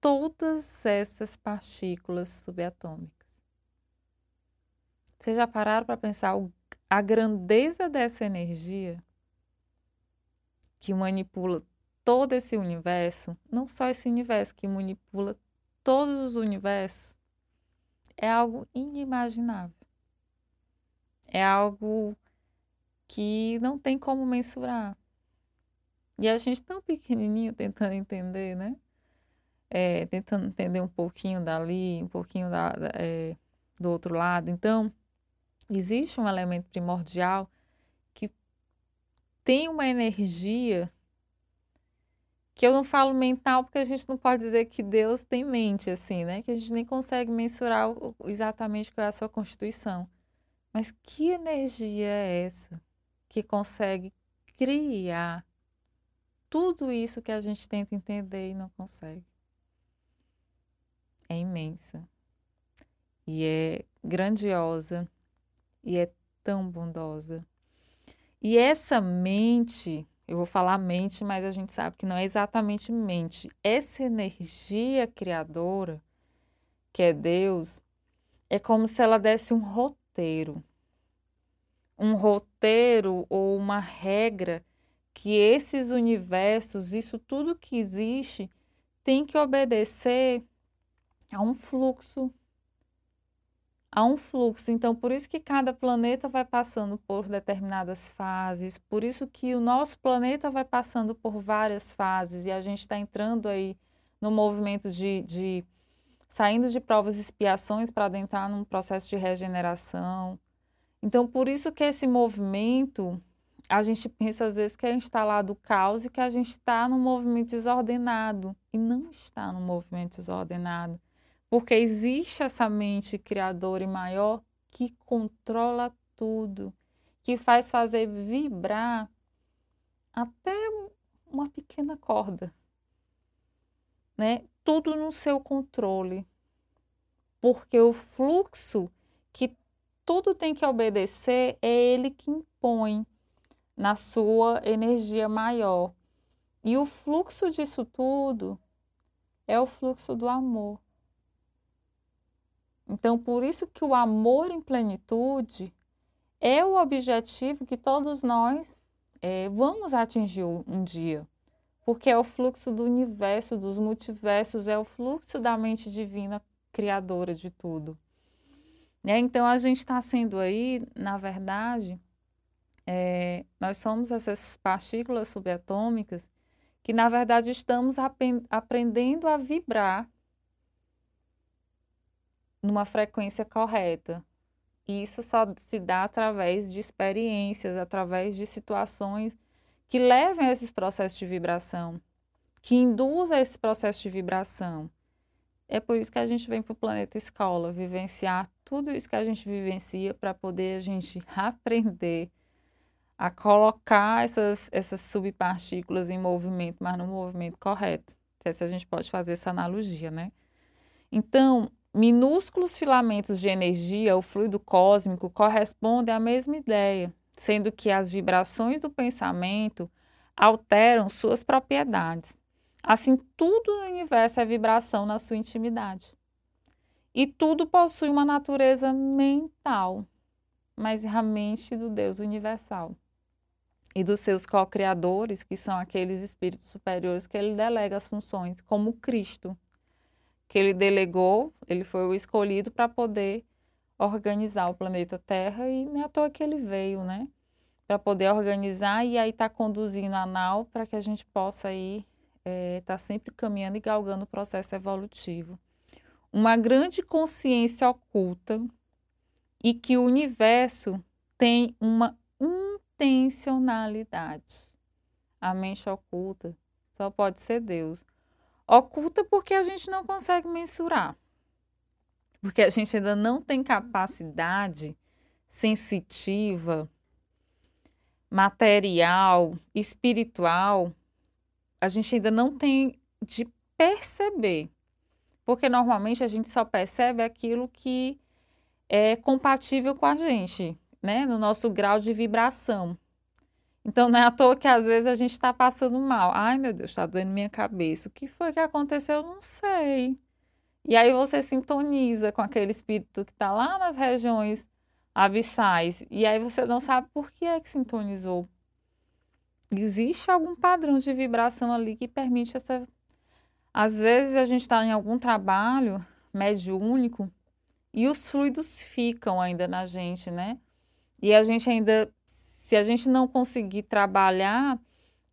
todas essas partículas subatômicas? Vocês já pararam para pensar a grandeza dessa energia que manipula todo esse universo, não só esse universo que manipula todos os universos, é algo inimaginável. É algo que não tem como mensurar. E a gente tão pequenininho tentando entender, né? É, tentando entender um pouquinho dali, um pouquinho da, da é, do outro lado. Então, existe um elemento primordial que tem uma energia que eu não falo mental porque a gente não pode dizer que Deus tem mente assim, né? Que a gente nem consegue mensurar exatamente qual é a sua constituição. Mas que energia é essa que consegue criar tudo isso que a gente tenta entender e não consegue? É imensa. E é grandiosa e é tão bondosa. E essa mente, eu vou falar mente, mas a gente sabe que não é exatamente mente. Essa energia criadora, que é Deus, é como se ela desse um roteiro. Um roteiro ou uma regra que esses universos, isso tudo que existe, tem que obedecer a um fluxo há um fluxo. Então, por isso que cada planeta vai passando por determinadas fases, por isso que o nosso planeta vai passando por várias fases e a gente está entrando aí no movimento de, de saindo de provas e expiações para adentrar num processo de regeneração. Então, por isso que esse movimento, a gente pensa às vezes que é instalado o caos e que a gente está num movimento desordenado. E não está num movimento desordenado. Porque existe essa mente criadora e maior que controla tudo, que faz fazer vibrar até uma pequena corda, né? Tudo no seu controle. Porque o fluxo que tudo tem que obedecer é ele que impõe na sua energia maior. E o fluxo disso tudo é o fluxo do amor. Então, por isso que o amor em plenitude é o objetivo que todos nós é, vamos atingir um dia. Porque é o fluxo do universo, dos multiversos, é o fluxo da mente divina criadora de tudo. É, então, a gente está sendo aí, na verdade, é, nós somos essas partículas subatômicas que, na verdade, estamos aprendendo a vibrar numa frequência correta. E isso só se dá através de experiências, através de situações que levem a esses processos de vibração, que induzam esse processo de vibração. É por isso que a gente vem para o planeta escola, vivenciar tudo isso que a gente vivencia para poder a gente [LAUGHS] aprender a colocar essas, essas subpartículas em movimento, mas no movimento correto. Se a gente pode fazer essa analogia, né? Então, Minúsculos filamentos de energia, o fluido cósmico, correspondem à mesma ideia, sendo que as vibrações do pensamento alteram suas propriedades. Assim, tudo no universo é vibração na sua intimidade. E tudo possui uma natureza mental, mas realmente do Deus universal. E dos seus co-criadores, que são aqueles espíritos superiores que ele delega as funções, como Cristo que ele delegou, ele foi o escolhido para poder organizar o planeta Terra e não é à toa que ele veio, né? Para poder organizar e aí tá conduzindo a nau para que a gente possa aí estar é, tá sempre caminhando e galgando o processo evolutivo. Uma grande consciência oculta e que o universo tem uma intencionalidade. A mente oculta só pode ser Deus. Oculta porque a gente não consegue mensurar. Porque a gente ainda não tem capacidade sensitiva, material, espiritual, a gente ainda não tem de perceber. Porque normalmente a gente só percebe aquilo que é compatível com a gente, né? No nosso grau de vibração. Então não é à toa que às vezes a gente está passando mal. Ai, meu Deus, está doendo minha cabeça. O que foi que aconteceu? Eu não sei. E aí você sintoniza com aquele espírito que está lá nas regiões abissais. E aí você não sabe por que é que sintonizou. existe algum padrão de vibração ali que permite essa. Às vezes a gente está em algum trabalho mediúnico e os fluidos ficam ainda na gente, né? E a gente ainda, se a gente não conseguir trabalhar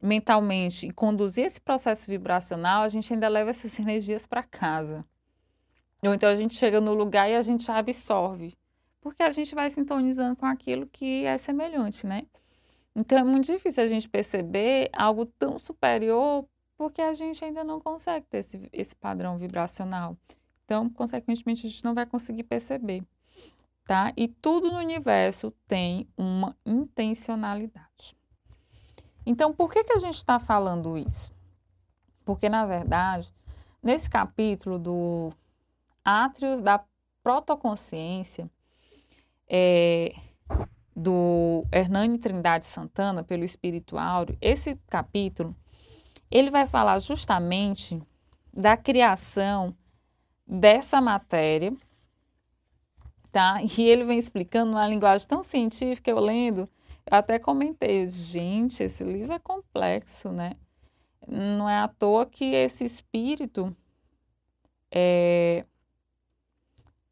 mentalmente e conduzir esse processo vibracional, a gente ainda leva essas [LAUGHS] energias para casa. Ou então a gente chega no lugar e a gente absorve, porque a gente vai sintonizando com aquilo que é semelhante, né? Então é muito difícil a gente perceber algo tão superior porque a gente ainda não consegue ter esse, esse padrão vibracional. Então, consequentemente, a gente não vai conseguir perceber, tá? E tudo no universo tem uma intencionalidade. Então, por que, que a gente está falando isso? Porque, na verdade, nesse capítulo do Átrios da Protoconsciência, é, do Hernani Trindade Santana, pelo Espírito Áureo, esse capítulo, ele vai falar justamente da criação dessa matéria, tá? E ele vem explicando uma linguagem tão científica, eu lendo, eu até comentei, gente, esse livro é complexo, né? Não é à toa que esse espírito é,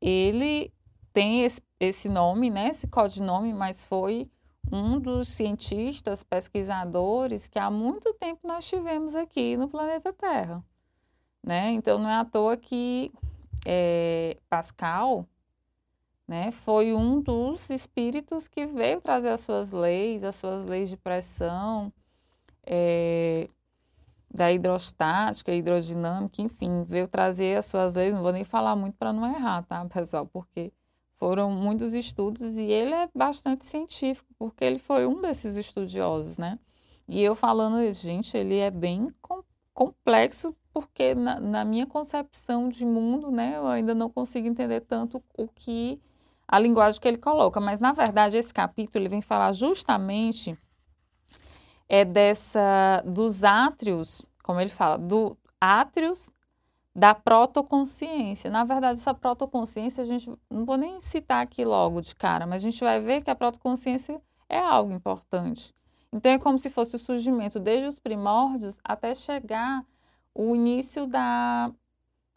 ele tem esse esse nome, né, esse codinome, mas foi um dos cientistas, pesquisadores que há muito tempo nós tivemos aqui no planeta Terra. Né? Então, não é à toa que é, Pascal né, foi um dos espíritos que veio trazer as suas leis, as suas leis de pressão, é, da hidrostática, hidrodinâmica, enfim, veio trazer as suas leis. Não vou nem falar muito para não errar, tá, [LAUGHS] pessoal? Porque foram muitos estudos e ele é bastante científico, porque ele foi um desses estudiosos, né? E eu falando gente, ele é bem com, complexo, porque na, na, minha concepção de mundo, né, eu ainda não consigo entender tanto o que a linguagem que ele coloca. Mas, na verdade, esse capítulo ele vem falar justamente é dessa dos átrios, como ele fala, do átrios da protoconsciência. Na verdade, essa protoconsciência, a gente não vou nem citar aqui logo de cara, mas a gente vai ver que a protoconsciência é algo importante. Então, é como se fosse o surgimento desde os primórdios até chegar o início da,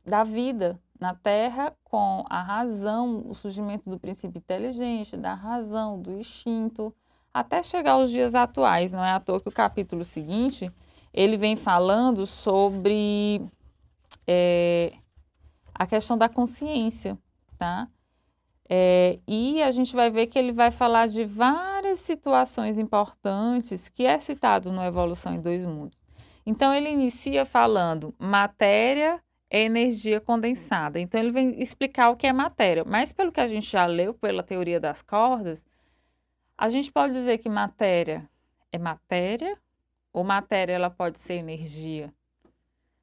da vida na Terra com a razão, o surgimento do princípio inteligente, da razão, do instinto, até chegar aos dias atuais. Não é à toa que o capítulo seguinte ele vem falando sobre é, a questão da consciência, tá? É, e a gente vai ver que ele vai falar de várias situações importantes que é citado no Evolução em Dois Mundos. Então, ele inicia falando matéria é energia condensada. Então, ele vem explicar o que é matéria. Mas, pelo que a gente já leu, pela teoria das cordas, a gente pode dizer que matéria é matéria ou matéria ela pode ser energia.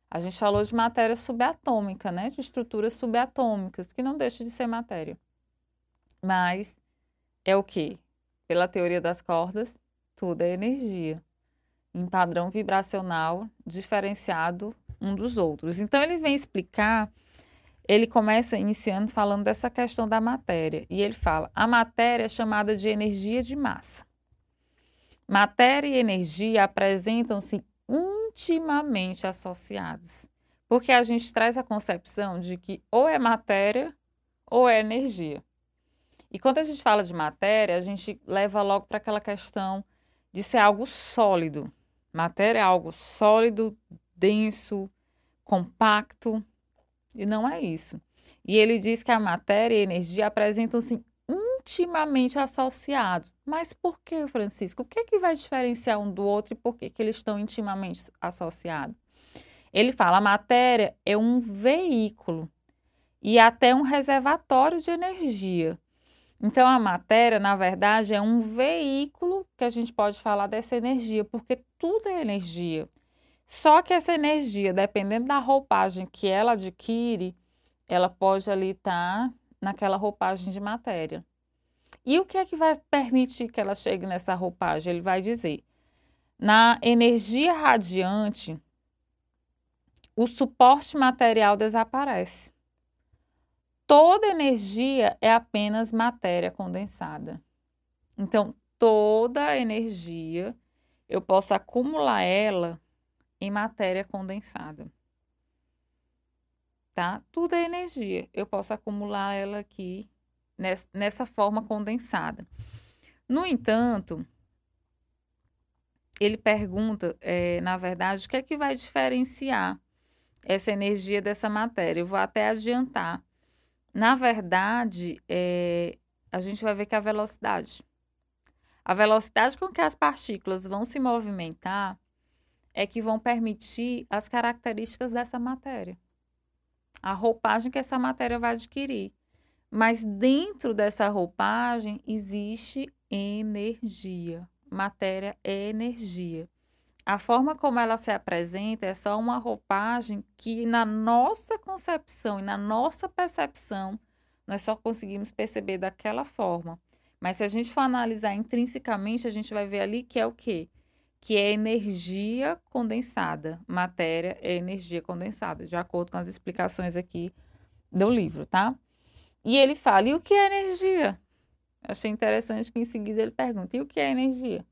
A gente falou de matéria subatômica, né? De estruturas subatômicas, que não deixa de ser matéria. Mas é o que? Pela teoria das cordas, tudo é energia. Em padrão vibracional diferenciado um dos outros. Então ele vem explicar, ele começa iniciando falando dessa questão da matéria. E ele fala: a matéria é chamada de energia de massa. Matéria e energia apresentam-se intimamente associados. Porque a gente traz a concepção de que ou é matéria ou é energia. E quando a gente fala de matéria, a gente leva logo para aquela questão de ser algo sólido. Matéria é algo sólido, denso, compacto, e não é isso. E ele diz que a matéria e a energia apresentam-se intimamente associados. Mas por que, Francisco? O que, é que vai diferenciar um do outro e por que, que eles estão intimamente associados? Ele fala: a matéria é um veículo e até um reservatório de energia. Então, a matéria, na verdade, é um veículo que a gente pode falar dessa energia, porque tudo é energia. Só que essa energia, dependendo da roupagem que ela adquire, ela pode ali estar naquela roupagem de matéria. E o que é que vai permitir que ela chegue nessa roupagem? Ele vai dizer: na energia radiante, o suporte material desaparece. Toda energia é apenas matéria condensada. Então, toda energia eu posso acumular ela em matéria condensada. Tá? Tudo é energia. Eu posso acumular ela aqui nessa, forma condensada. No entanto, ele pergunta, é, na verdade, o que é que vai diferenciar essa energia dessa matéria? Eu vou até adiantar. Na verdade, é, a gente vai ver que a velocidade. A velocidade com que as partículas vão se movimentar é que vão permitir as características dessa matéria. A roupagem que essa matéria vai adquirir. Mas dentro dessa roupagem existe energia. Matéria é energia. A forma como ela se apresenta é só uma roupagem que, na nossa concepção e na nossa percepção, nós só conseguimos perceber daquela forma. Mas se a gente for analisar intrinsecamente, a gente vai ver ali que é o quê? Que é energia condensada. Matéria é energia condensada, de acordo com as explicações aqui do livro, tá? E ele fala: e o que é energia? Eu achei interessante que em seguida ele pergunta: e o que é energia?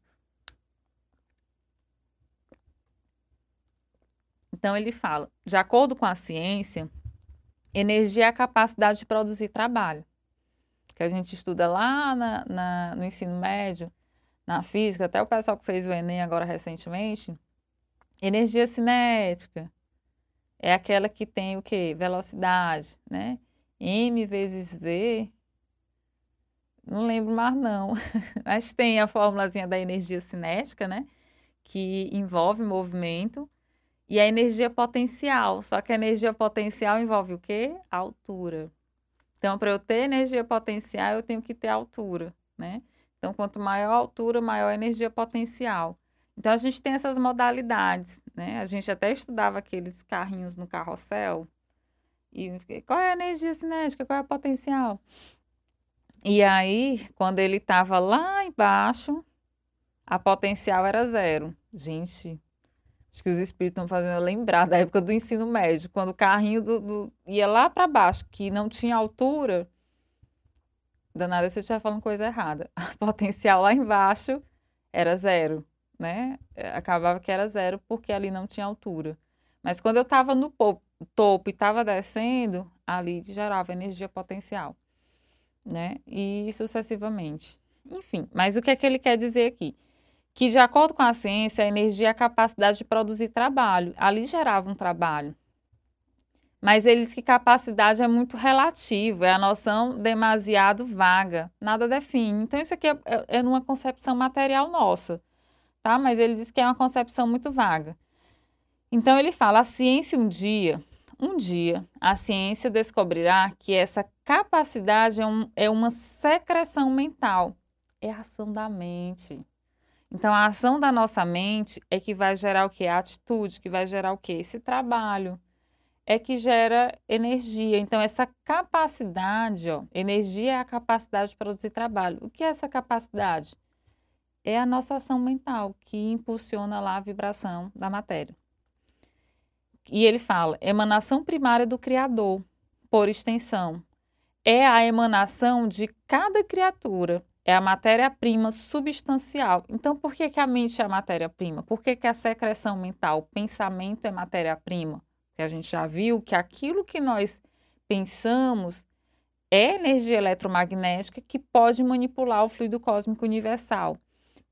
Então ele fala: de acordo com a ciência, energia é a capacidade de produzir trabalho, que a gente estuda lá na, na, no ensino médio, na física, até o pessoal que fez o Enem agora recentemente. Energia cinética é aquela que tem o que? Velocidade, né? M vezes V. Não lembro mais, não. [LAUGHS] Mas tem a formulazinha da energia cinética, né? Que envolve movimento. E a energia potencial. Só que a energia potencial envolve o quê? Altura. Então, para eu ter energia potencial, eu tenho que ter altura, né? Então, quanto maior a altura, maior a energia potencial. Então, a gente tem essas modalidades, né? A gente até estudava aqueles carrinhos no carrossel, e qual é a energia cinética? Qual é o potencial? E aí, quando ele estava lá embaixo, a potencial era zero. Gente, acho que os espíritos estão fazendo lembrar da época do ensino médio, quando o carrinho do, do ia lá para baixo, que não tinha altura. Danada se eu estiver falando coisa errada. [LAUGHS] A potencial lá embaixo era zero, né? Acabava que era zero porque ali não tinha altura. Mas quando eu estava no topo e estava descendo, ali gerava energia potencial, né? E sucessivamente. Enfim, mas o que é que ele quer dizer aqui? Que, de acordo com a ciência, a energia é a capacidade de produzir trabalho. Ali gerava um trabalho. Mas ele diz que capacidade é muito relativo, é a noção demasiado vaga, nada define. Então, isso aqui é, é, é numa concepção material nossa, tá? Mas ele diz que é uma concepção muito vaga. Então ele fala: a ciência um dia, um dia, a ciência descobrirá que essa capacidade é, um, é uma secreção mental, é ação da mente. Então, a ação da nossa mente é que vai gerar o que? A atitude, que vai gerar o que? Esse trabalho. É que gera energia. Então, essa capacidade, ó, energia é a capacidade de produzir trabalho. O que é essa capacidade? É a nossa ação mental que impulsiona lá a vibração da matéria. E ele fala: emanação primária do Criador, por extensão. É a emanação de cada criatura, é a matéria-prima substancial. Então, por que, que a mente é a matéria-prima? Por que, que a secreção mental, o pensamento é matéria-prima? Porque a gente já viu que aquilo que nós pensamos é energia eletromagnética que pode manipular o fluido cósmico universal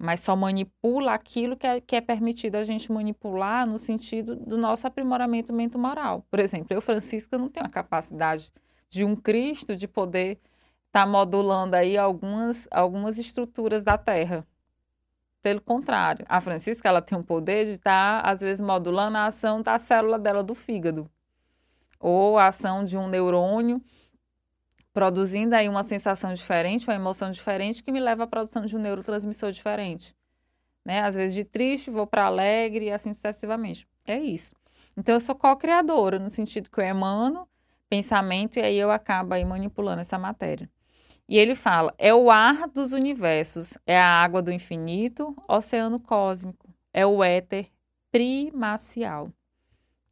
mas só manipula aquilo que é, que é permitido a gente manipular no sentido do nosso aprimoramento mental-moral. Por exemplo, eu, Francisca, não tenho a capacidade de um Cristo de poder estar tá modulando aí algumas, algumas estruturas da Terra. Pelo contrário, a Francisca ela tem o poder de estar, tá, às vezes, modulando a ação da célula dela do fígado, ou a ação de um neurônio produzindo aí uma sensação diferente, uma emoção diferente que me leva à produção de um neurotransmissor diferente. Né? Às vezes de triste, vou para alegre e assim sucessivamente. É isso. Então eu sou co-criadora, no sentido que eu emano pensamento e aí eu acabo aí manipulando essa matéria. E ele fala: é o ar dos universos, é a água do infinito, oceano cósmico, é o éter primacial.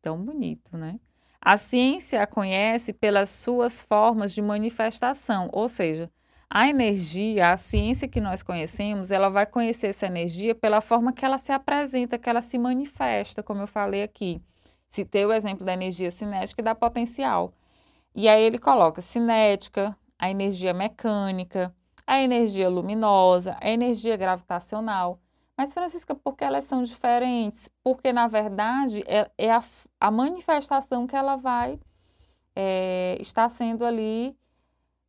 Tão bonito, né? A ciência a conhece pelas suas formas de manifestação, ou seja, A energia, a ciência que nós conhecemos, ela vai conhecer essa energia pela forma que ela se apresenta, que ela se manifesta, como eu falei aqui. Citei o exemplo da energia cinética e da potencial. E aí ele coloca cinética, a energia mecânica, a energia luminosa, a energia gravitacional. Mas, Francisca, por que elas são diferentes? Porque, na verdade, é, é a, a, manifestação que ela vai é, estar sendo ali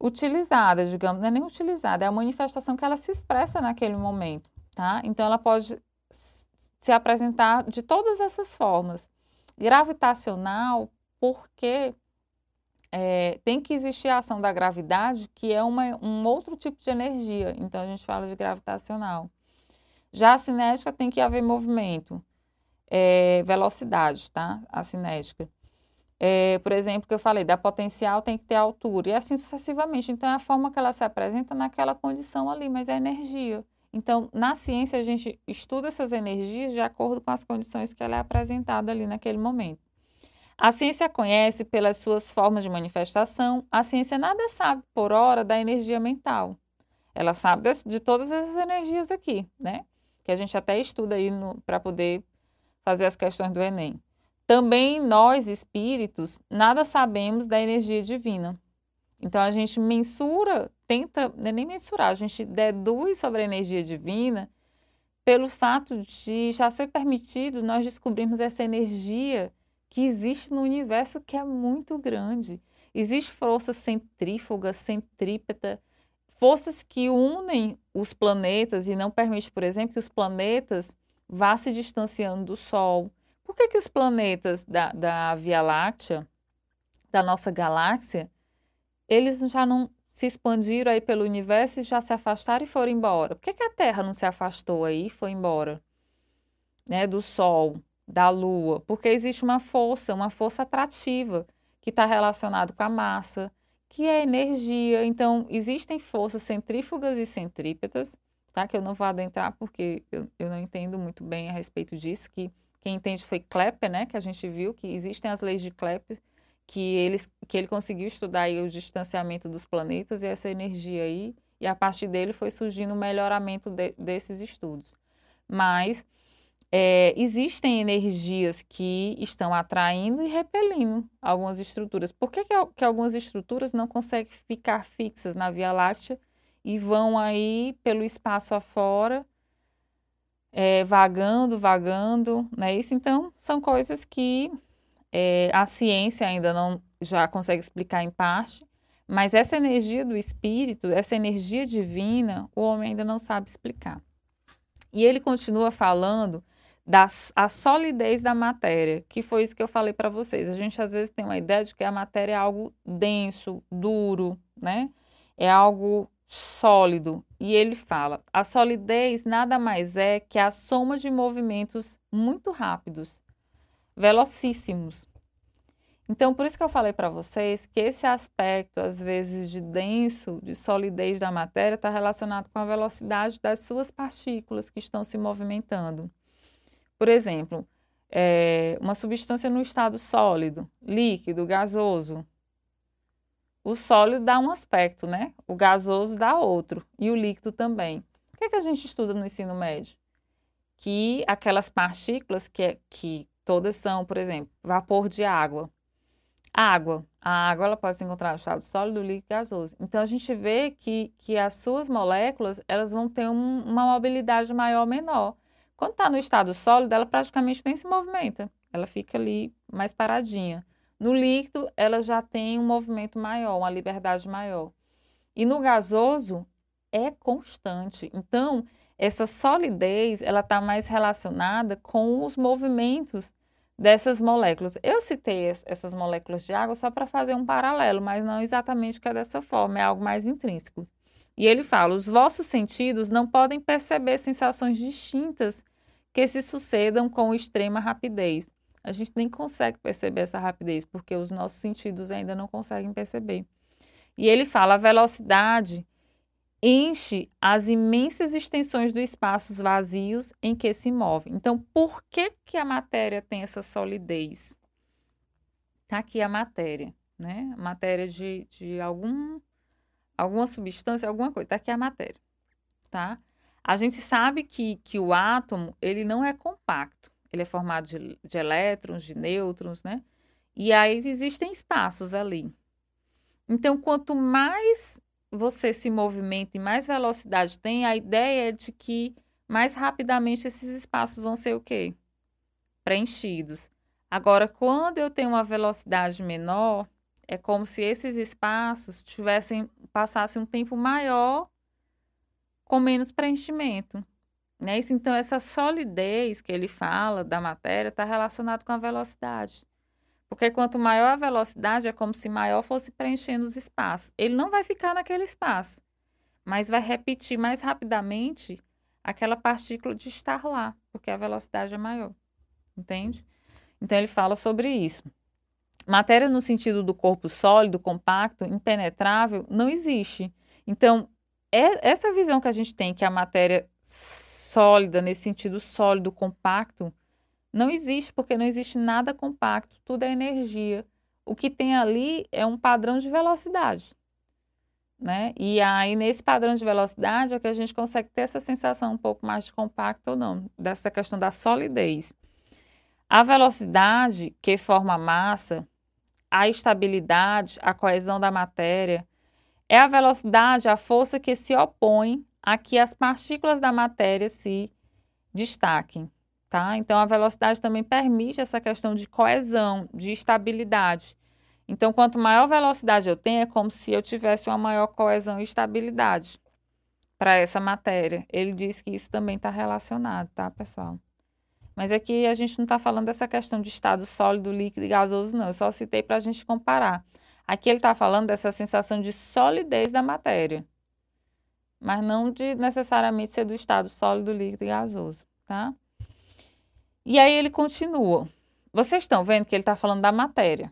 utilizada, digamos, não é nem utilizada, é a manifestação que ela se expressa naquele momento, tá? Então, ela pode se apresentar de todas essas formas. Gravitacional, porque é, tem que existir a ação da gravidade, que é uma, um outro tipo de energia. Então, a gente fala de gravitacional. Já a cinética tem que haver movimento, é, velocidade, tá? A cinética. É, por exemplo, que eu falei, da potencial tem que ter altura, e assim sucessivamente. Então, é a forma que ela se apresenta naquela condição ali, mas é energia. Então, na ciência, a gente estuda essas energias de acordo com as condições que ela é apresentada ali naquele momento. A ciência conhece pelas suas formas de manifestação, a ciência nada sabe por hora da energia mental. Ela sabe de, todas essas energias aqui, né? Que a gente até estuda aí para poder fazer as questões do Enem. Também nós, espíritos, nada sabemos da energia divina. Então a gente mensura, tenta, não é nem mensurar, a gente deduz sobre a energia divina pelo fato de já ser permitido nós descobrirmos essa energia que existe no universo que é muito grande. Existe força centrífuga, centrípeta, forças que unem os planetas e não permite, por exemplo, que os planetas vá se distanciando do Sol. Por que, que os planetas da, da Via Láctea, da nossa galáxia, eles já não se expandiram aí pelo universo e já se afastaram e foram embora? Por que, que a Terra não se afastou aí e foi embora? Né, do Sol, da Lua? Porque existe uma força, uma força atrativa que está relacionada com a massa, que é energia. Então, existem forças centrífugas e centrípetas, tá? Que eu não vou adentrar porque eu, eu não entendo muito bem a respeito disso, que quem entende foi Klepper, né? Que a gente viu que existem as leis de Klepper, que, eles, que ele conseguiu estudar aí o distanciamento dos planetas e essa energia aí, e a partir dele foi surgindo o melhoramento de, desses estudos. Mas é, existem energias que estão atraindo e repelindo algumas estruturas. Por que, que, que algumas estruturas não conseguem ficar fixas na Via Láctea e vão aí pelo espaço afora é, vagando, vagando, né? Isso então são coisas que é, a ciência ainda não já consegue explicar em parte, mas essa energia do espírito, essa energia divina, o homem ainda não sabe explicar. E ele continua falando da a solidez da matéria, que foi isso que eu falei para vocês. A gente às vezes tem uma ideia de que a matéria é algo denso, duro, né? É algo sólido. E ele fala: a solidez nada mais é que a soma de movimentos muito rápidos, velocíssimos. Então, por isso que eu falei para vocês que esse aspecto, às vezes, de denso, de solidez da matéria, está relacionado com a velocidade das suas partículas que estão se movimentando. Por exemplo, é, uma substância no estado sólido, líquido, gasoso, o sólido dá um aspecto, né? O gasoso dá outro. E o líquido também. O que, é que a gente estuda no ensino médio? Que aquelas partículas que, é, que todas são, por exemplo, vapor de água. Água. A água ela pode se encontrar no estado sólido, líquido e gasoso. Então a gente vê que, que as suas moléculas elas vão ter um, uma mobilidade maior ou menor. Quando está no estado sólido, ela praticamente nem se movimenta. Ela fica ali mais paradinha. No líquido, ela já tem um movimento maior, uma liberdade maior. E no gasoso, é constante. Então, essa solidez, ela está mais relacionada com os movimentos dessas moléculas. Eu citei essas moléculas de água só para fazer um paralelo, mas não exatamente que é dessa forma, é algo mais intrínseco. E ele fala: os vossos sentidos não podem perceber sensações distintas que se sucedam com extrema rapidez a gente nem consegue perceber essa rapidez, porque os nossos sentidos ainda não conseguem perceber. E ele fala: a velocidade enche as imensas extensões dos espaços vazios em que se move. Então, por que, que a matéria tem essa solidez? Está aqui a matéria, né? Matéria de, de algum, alguma substância, alguma coisa. Está aqui a matéria, tá? A gente sabe que, que o átomo, ele não é compacto. Ele é formado de, de elétrons, de nêutrons, né? E aí existem espaços ali. Então, quanto mais você se movimenta e mais velocidade tem, a ideia é de que mais rapidamente esses espaços vão ser o quê? Preenchidos. Agora, quando eu tenho uma velocidade menor, é como se esses espaços tivessem passassem um tempo maior com menos preenchimento. Né? Então, essa solidez que ele fala da matéria está relacionado com a velocidade. Porque quanto maior a velocidade, é como se maior fosse preenchendo os espaços. Ele não vai ficar naquele espaço, mas vai repetir mais rapidamente aquela partícula de estar lá, porque a velocidade é maior. Entende? Então, ele fala sobre isso. Matéria no sentido do corpo sólido, compacto, impenetrável, não existe. Então, é essa visão que a gente tem que a matéria sólida, nesse sentido sólido, compacto, não existe, porque não existe nada compacto, tudo é energia. O que tem ali é um padrão de velocidade. Né? E aí, nesse padrão de velocidade, é que a gente consegue ter essa sensação um pouco mais de compacto ou não, dessa questão da solidez. A velocidade que forma a massa, a estabilidade, a coesão da matéria, é a velocidade, a força que se opõe a que as partículas da matéria se destaquem. Tá? Então, a velocidade também permite essa questão de coesão, de estabilidade. Então, quanto maior velocidade eu tenho, é como se eu tivesse uma maior coesão e estabilidade para essa matéria. Ele diz que isso também está relacionado, tá, pessoal? Mas aqui a gente não está falando dessa questão de estado sólido, líquido e gasoso, não. Eu só citei para a gente comparar. Aqui ele está falando dessa sensação de solidez da matéria, mas não de necessariamente ser do estado sólido, líquido e gasoso, tá? E aí ele continua. Vocês estão vendo que ele está falando da matéria.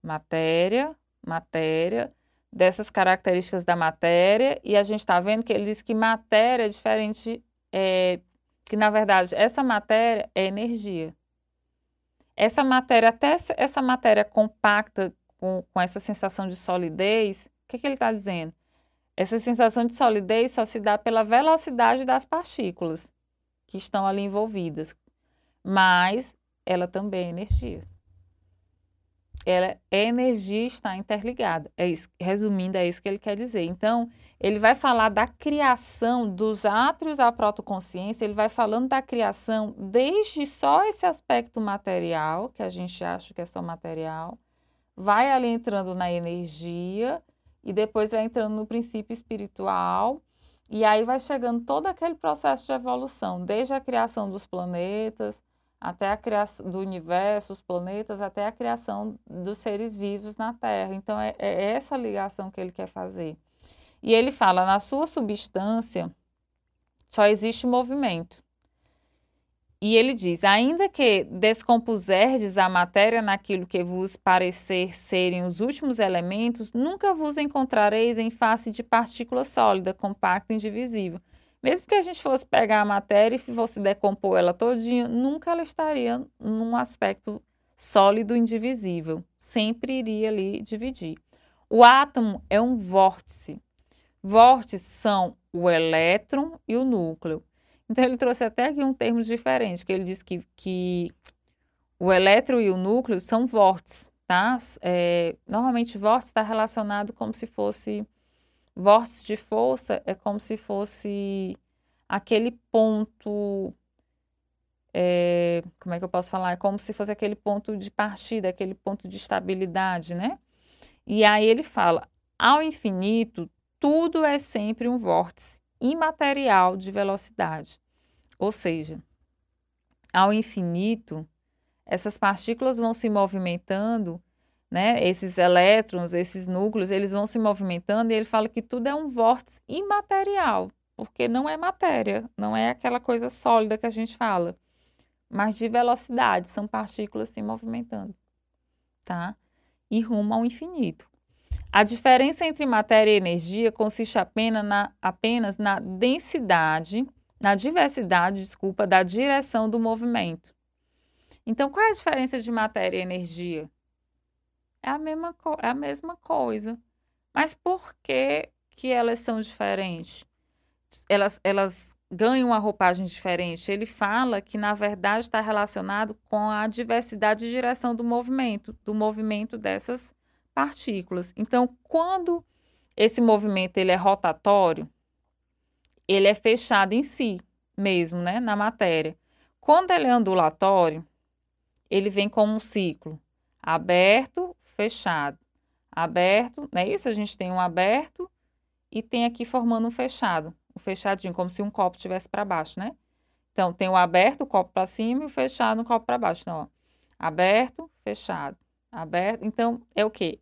Matéria, matéria, dessas características da matéria, e a gente está vendo que ele diz que matéria é diferente é, que na verdade essa matéria é energia. Essa matéria, até essa matéria compacta, com, com essa sensação de solidez, o que, que ele está dizendo? Essa sensação de solidez só se dá pela velocidade das partículas que estão ali envolvidas, mas ela também é energia. Ela é energia está interligada. É isso, resumindo, é isso que ele quer dizer. Então, ele vai falar da criação dos átrios à protoconsciência, ele vai falando da criação desde só esse aspecto material, que a gente acha que é só material, vai ali entrando na energia e depois vai entrando no princípio espiritual, e aí vai chegando todo aquele processo de evolução, desde a criação dos planetas, até a criação do universo, os planetas, até a criação dos seres vivos na Terra. Então, é, é essa ligação que ele quer fazer. E ele fala: na sua substância só existe movimento. E ele diz: ainda que descompuserdes a matéria naquilo que vos parecer serem os últimos elementos, nunca vos encontrareis em face de partícula sólida, compacta e indivisível. Mesmo que a gente fosse pegar a matéria e fosse decompor ela todinha, nunca ela estaria num aspecto sólido indivisível. Sempre iria ali dividir. O átomo é um vórtice. Vórtices são o elétron e o núcleo. Então, ele trouxe até aqui um termo diferente, que ele diz que, que o elétron e o núcleo são vórtices, tá? É, normalmente, vórtice está relacionado como se fosse... Vórtice de força é como se fosse aquele ponto... É, como é que eu posso falar? É como se fosse aquele ponto de partida, aquele ponto de estabilidade, né? E aí ele fala, ao infinito, tudo é sempre um vórtice imaterial de velocidade. Ou seja, ao infinito, essas partículas vão se movimentando, né? Esses elétrons, esses núcleos, eles vão se movimentando e ele fala que tudo é um vórtice imaterial, porque não é matéria, não é aquela coisa sólida que a gente fala, mas de velocidade, são partículas se movimentando, tá? E rumo ao infinito. A diferença entre matéria e energia consiste apenas na, apenas na densidade, na diversidade, desculpa, da direção do movimento. Então, qual é a diferença de matéria e energia? É a mesma, é a mesma coisa. Mas por que, que elas são diferentes? Elas, elas ganham uma roupagem diferente? Ele fala que, na verdade, está relacionado com a diversidade de direção do movimento, do movimento dessas partículas. Então, quando esse movimento ele é rotatório, ele é fechado em si mesmo, né, na matéria. Quando ele é ondulatório, ele vem como um ciclo aberto, fechado, aberto, não é isso? A gente tem um aberto e tem aqui formando um fechado, um fechadinho, como se um copo tivesse para baixo, né? Então, tem o aberto, o copo para cima e o fechado, o copo para baixo. Então, ó, aberto, fechado, aberto. Então, é o quê?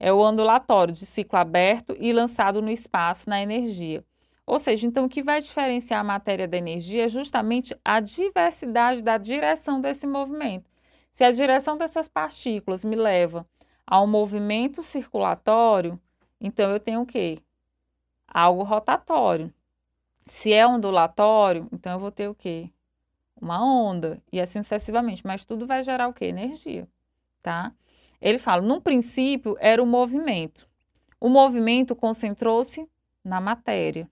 É o ondulatório de ciclo aberto e lançado no espaço, na energia. Ou seja, então o que vai diferenciar a matéria da energia é justamente a diversidade da direção desse movimento. Se a direção dessas partículas me leva a um movimento circulatório, então eu tenho o quê? Algo rotatório. Se é ondulatório, então eu vou ter o quê? Uma onda, e assim sucessivamente. Mas tudo vai gerar o quê? Energia, tá? Ele fala, num princípio era o movimento. O movimento concentrou-se na matéria.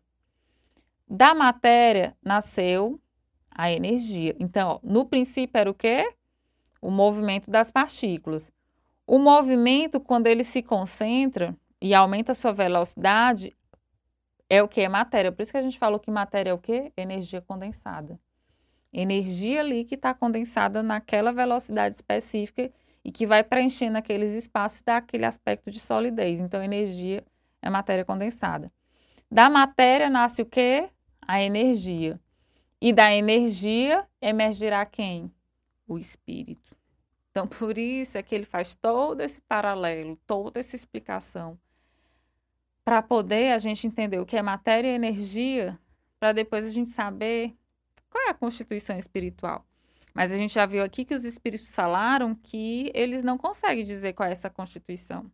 Da matéria nasceu a energia. Então, ó, no princípio era o quê? O movimento das partículas. O movimento, quando ele se concentra e aumenta a sua velocidade, é o que? É matéria. Por isso que a gente falou que matéria é o quê? Energia condensada. Energia ali que está condensada naquela velocidade específica e que vai preenchendo aqueles espaços e dá aquele aspecto de solidez. Então, energia é matéria condensada. Da matéria nasce o quê? a energia. E da energia emergirá quem? O espírito. Então, por isso é que ele faz todo esse paralelo, toda essa explicação, para poder a gente entender o que é matéria e energia, para depois a gente saber qual é a constituição espiritual. Mas a gente já viu aqui que os espíritos falaram que eles não conseguem dizer qual é essa constituição.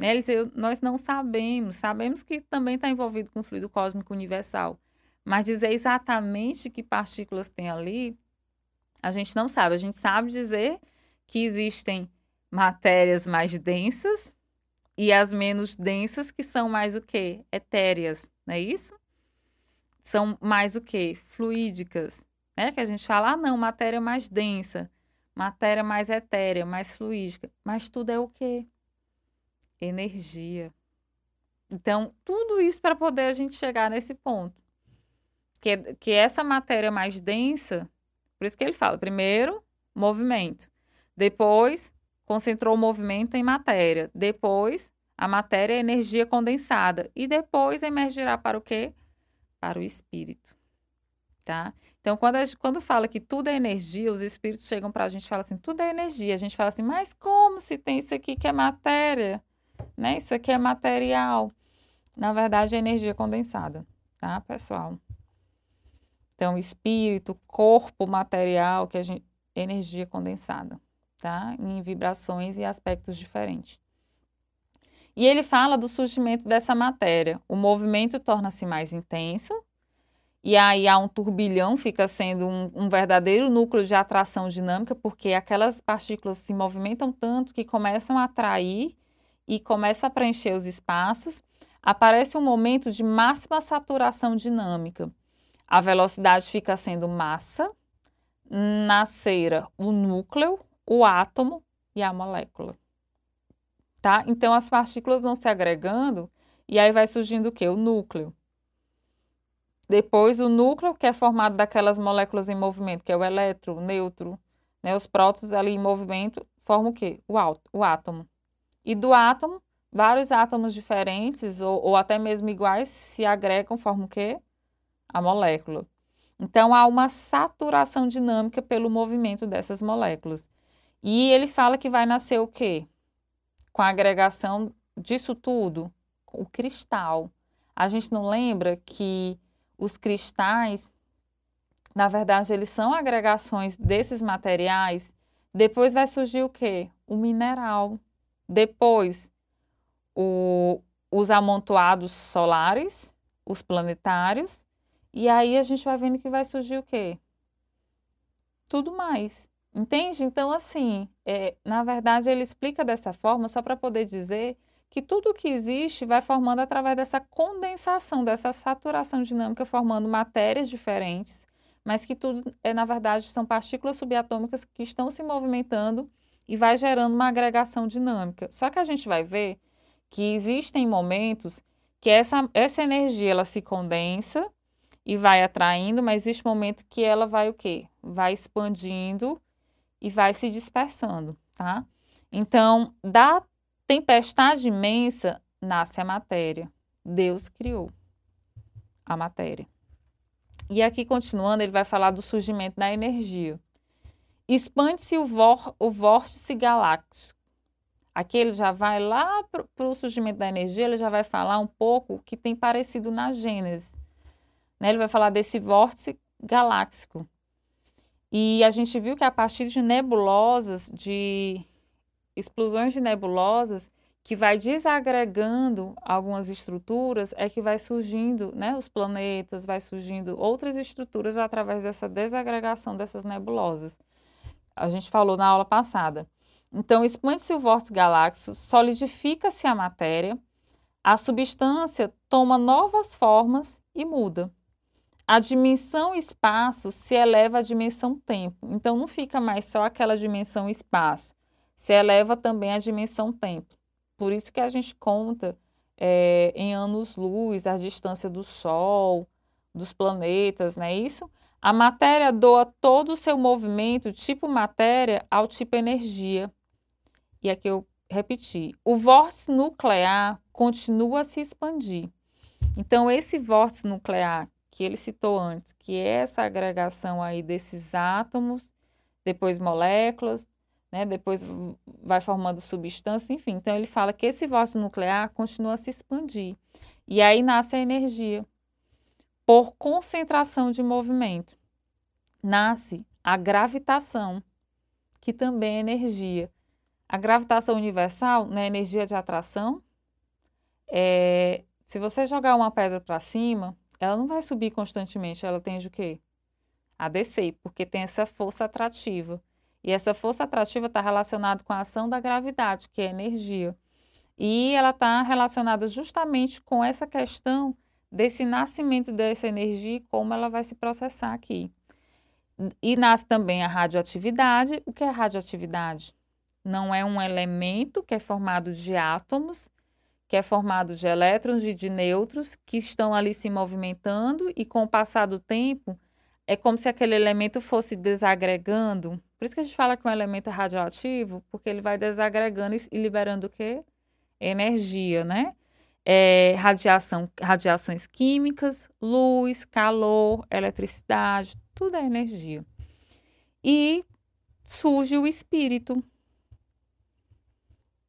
Eles, eu, nós não sabemos, sabemos que também está envolvido com o fluido cósmico universal, mas dizer exatamente que partículas tem ali, a gente não sabe. A gente sabe dizer que existem matérias mais densas e as menos densas que são mais o quê? Etéreas, não é isso? São mais o quê? Fluídicas, né? Que a gente fala, ah, não, matéria mais densa, matéria mais etérea, mais fluídica. Mas tudo é o quê? Energia. Então, tudo isso para poder a gente chegar nesse ponto que, que essa matéria mais densa, por isso que ele fala, primeiro, movimento. Depois, concentrou o movimento em matéria. Depois, a matéria é energia condensada. E depois emergirá para o quê? Para o espírito. Tá? Então, quando, a, quando fala que tudo é energia, os espíritos chegam para a gente e falam assim, tudo é energia. A gente fala assim, mas como se tem isso aqui que é matéria? Né? Isso aqui é material. Na verdade, é energia condensada, tá, pessoal? Então, espírito, corpo material, que a gente, energia condensada, tá? Em vibrações e aspectos diferentes. E ele fala do surgimento dessa matéria. O movimento torna-se mais intenso, e aí há um turbilhão, fica sendo um, um, verdadeiro núcleo de atração dinâmica, porque aquelas partículas se movimentam tanto que começam a atrair e começa a preencher os espaços. Aparece um momento de máxima saturação dinâmica. A velocidade fica sendo massa, na cera o núcleo, o átomo e a molécula. Tá? Então as partículas vão se agregando e aí vai surgindo o que? O núcleo. Depois o núcleo, que é formado daquelas moléculas em movimento, que é o elétron, o nêutron, né? os prótons ali em movimento, formam o quê? O, o átomo. E do átomo, vários átomos diferentes ou, ou até mesmo iguais se agregam, formam o quê? a molécula. Então, há uma saturação dinâmica pelo movimento dessas moléculas. E ele fala que vai nascer o quê? Com a agregação disso tudo, o cristal. A gente não lembra que os cristais, na verdade, eles são agregações desses materiais. Depois vai surgir o quê? O mineral. Depois, o, os amontoados solares, os planetários, e aí a gente vai vendo que vai surgir o quê? Tudo mais. Entende? Então, assim, é, na verdade, ele explica dessa forma só para poder dizer que tudo que existe vai formando através dessa condensação, dessa saturação dinâmica, formando matérias diferentes, mas que tudo, é, na verdade, são partículas subatômicas que estão se movimentando e vai gerando uma agregação dinâmica. Só que a gente vai ver que existem momentos que essa, essa energia ela se condensa e vai atraindo, mas existe momento que ela vai o quê? Vai expandindo e vai se dispersando, tá? Então, da tempestade imensa nasce a matéria. Deus criou a matéria. E aqui, continuando, ele vai falar do surgimento da energia. Expande-se o, o vórtice galáctico. Aqui ele já vai lá para o surgimento da energia, ele já vai falar um pouco que tem parecido na Gênesis. Né? Ele vai falar desse vórtice galáctico. E a gente viu que a partir de nebulosas, de explosões de nebulosas, que vai desagregando algumas estruturas, é que vai surgindo, né, os planetas, vai surgindo outras estruturas através dessa desagregação dessas nebulosas. A gente falou na aula passada. Então, expande-se o vórtice galáctico, solidifica-se a matéria, a substância toma novas formas e muda. A dimensão espaço se eleva à dimensão tempo. Então, não fica mais só aquela dimensão espaço, se eleva também à dimensão tempo. Por isso que a gente conta é, em anos-luz a distância do Sol, dos planetas, não é isso? A matéria doa todo o seu movimento, tipo matéria, ao tipo energia. E aqui eu repeti. O vórtice nuclear continua a se expandir. Então, esse vórtice nuclear que ele citou antes, que é essa agregação aí desses átomos, depois moléculas, né, depois vai formando substância, enfim. Então, ele fala que esse vórtice nuclear continua a se expandir. E aí nasce a energia por concentração de movimento. Nasce a gravitação, que também é energia. A gravitação universal não é energia de atração. É, se você jogar uma pedra para cima, ela não vai subir constantemente, ela tende o quê? A descer, porque tem essa força atrativa. E essa força atrativa está relacionada com a ação da gravidade, que é energia. E ela está relacionada justamente com essa questão desse nascimento dessa energia e como ela vai se processar aqui. E nasce também a radioatividade. O que é radioatividade? Não é um elemento que é formado de átomos que é formado de elétrons e de nêutrons que estão ali se movimentando e com o passar do tempo é como se aquele elemento fosse desagregando. Por isso que a gente fala que um elemento é radioativo, porque ele vai desagregando e liberando o quê? Energia, né? É, radiação, radiações químicas, luz, calor, eletricidade, tudo é energia. E surge o espírito,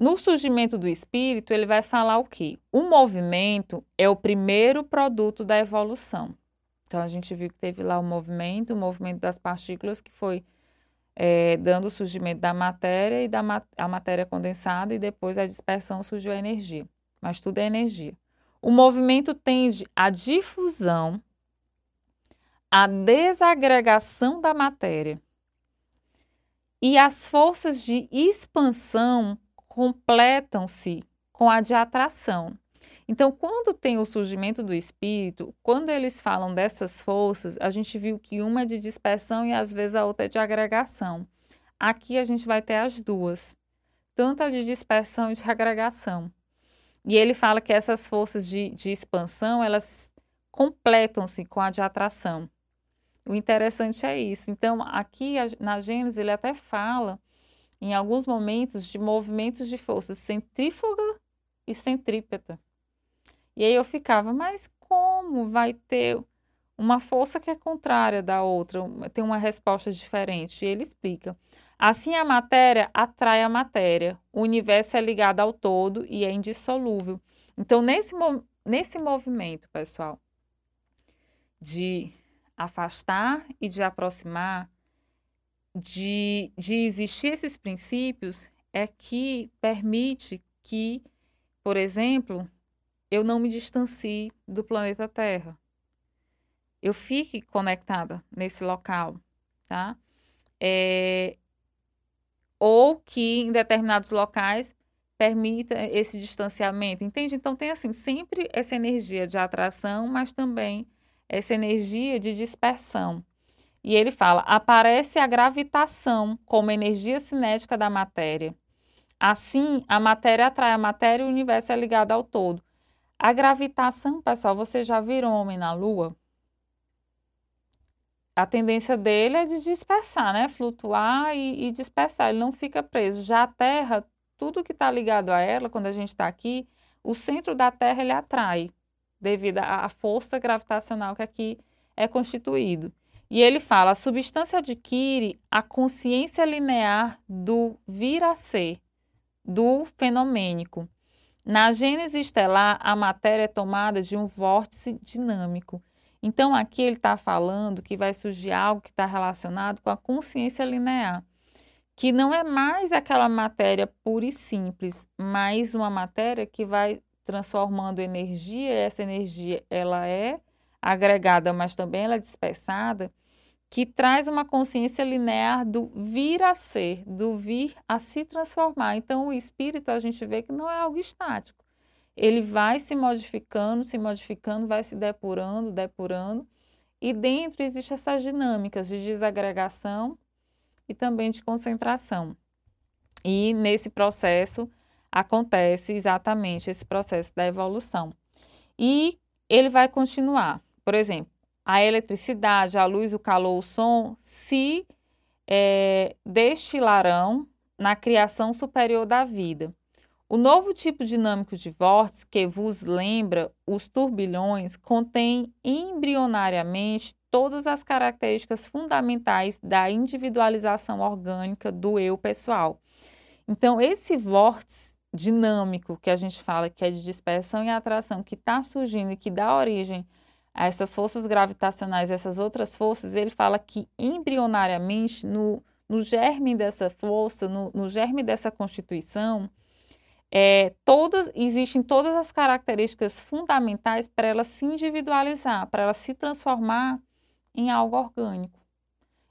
no surgimento do espírito, ele vai falar o quê? O movimento é o primeiro produto da evolução. Então, a gente viu que teve lá o movimento, o movimento das partículas, que foi é, dando o surgimento da matéria e da ma a matéria condensada, e depois a dispersão surgiu a energia. Mas tudo é energia. O movimento tende à difusão, à desagregação da matéria. E as forças de expansão completam-se com a de atração. Então, quando tem o surgimento do espírito, quando eles falam dessas forças, a gente viu que uma é de dispersão e às vezes a outra é de agregação. Aqui a gente vai ter as duas, tanto a de dispersão e de agregação. E ele fala que essas forças de, de expansão, elas completam-se com a de atração. O interessante é isso. Então, aqui na Gênesis, ele até fala em alguns momentos de movimentos de força centrífuga e centrípeta. E aí eu ficava, mas como vai ter uma força que é contrária da outra, tem uma resposta diferente? E ele explica. Assim, a matéria atrai a matéria, o universo é ligado ao todo e é indissolúvel. Então, nesse, nesse movimento, pessoal, de afastar e de aproximar, de, de existir esses princípios é que permite que, por exemplo, eu não me distancie do planeta Terra. Eu fique conectada nesse local, tá? É, ou que em determinados locais permita esse distanciamento, entende? Então tem assim, sempre essa energia de atração, mas também essa energia de dispersão. E ele fala: aparece a gravitação como energia cinética da matéria. Assim, a matéria atrai a matéria e o universo é ligado ao todo. A gravitação, pessoal, você já viram homem na Lua? A tendência dele é de dispersar, né? Flutuar e, e dispersar, ele não fica preso. Já a Terra, tudo que está ligado a ela, quando a gente está aqui, o centro da Terra ele atrai, devido à força gravitacional que aqui é constituído. E ele fala: a substância adquire a consciência linear do vir a ser, do fenomênico. Na gênese estelar, a matéria é tomada de um vórtice dinâmico. Então, aqui ele está falando que vai surgir algo que está relacionado com a consciência linear, que não é mais aquela matéria pura e simples, mas uma matéria que vai transformando energia, essa energia ela é agregada, mas também ela é dispersada, que traz uma consciência linear do vir a ser, do vir a se transformar. Então, o espírito a gente vê que não é algo estático. Ele vai se modificando, se modificando, vai se depurando, depurando. E dentro existem essas dinâmicas de desagregação e também de concentração. E nesse processo acontece exatamente esse processo da evolução. E ele vai continuar. Por exemplo, a eletricidade, a luz, o calor, o som se é, destilarão na criação superior da vida. O novo tipo dinâmico de vórtice que vos lembra os turbilhões contém embrionariamente todas as características fundamentais da individualização orgânica do eu pessoal. Então, esse vórtice dinâmico que a gente fala que é de dispersão e atração que está surgindo e que dá origem essas forças gravitacionais, essas outras forças, ele fala que embrionariamente, no, no germe dessa força, no, no germe dessa constituição, é, todas, existem todas as características fundamentais para ela se individualizar, para ela se transformar em algo orgânico.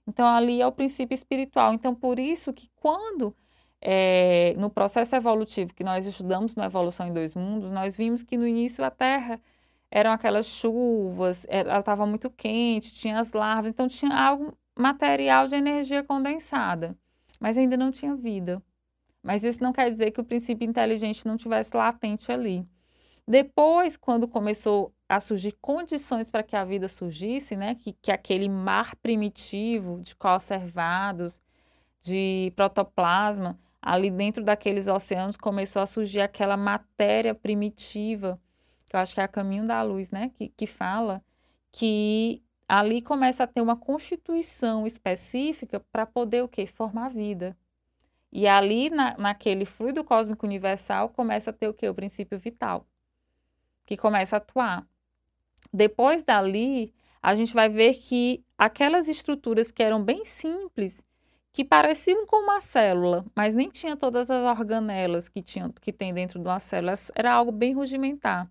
Então, ali é o princípio espiritual. Então, por isso que quando, é, no processo evolutivo que nós estudamos na Evolução em Dois Mundos, nós vimos que no início a Terra eram aquelas chuvas, ela estava muito quente, tinha as larvas, então tinha algo material de energia condensada, mas ainda não tinha vida. Mas isso não quer dizer que o princípio inteligente não tivesse latente ali. Depois, quando começou a surgir condições para que a vida surgisse, né, que, que aquele mar primitivo de conservados, de protoplasma, ali dentro daqueles oceanos começou a surgir aquela matéria primitiva que eu acho que é a Caminho da Luz, né? Que, que fala que ali começa a ter uma constituição específica para poder o quê? Formar vida. E ali, na, naquele fluido cósmico universal, começa a ter o quê? O princípio vital, que começa a atuar. Depois dali, a gente vai ver que aquelas estruturas que eram bem simples, que pareciam com uma célula, mas nem tinha todas as organelas que, tinham, que tem dentro de uma célula, era algo bem rudimentar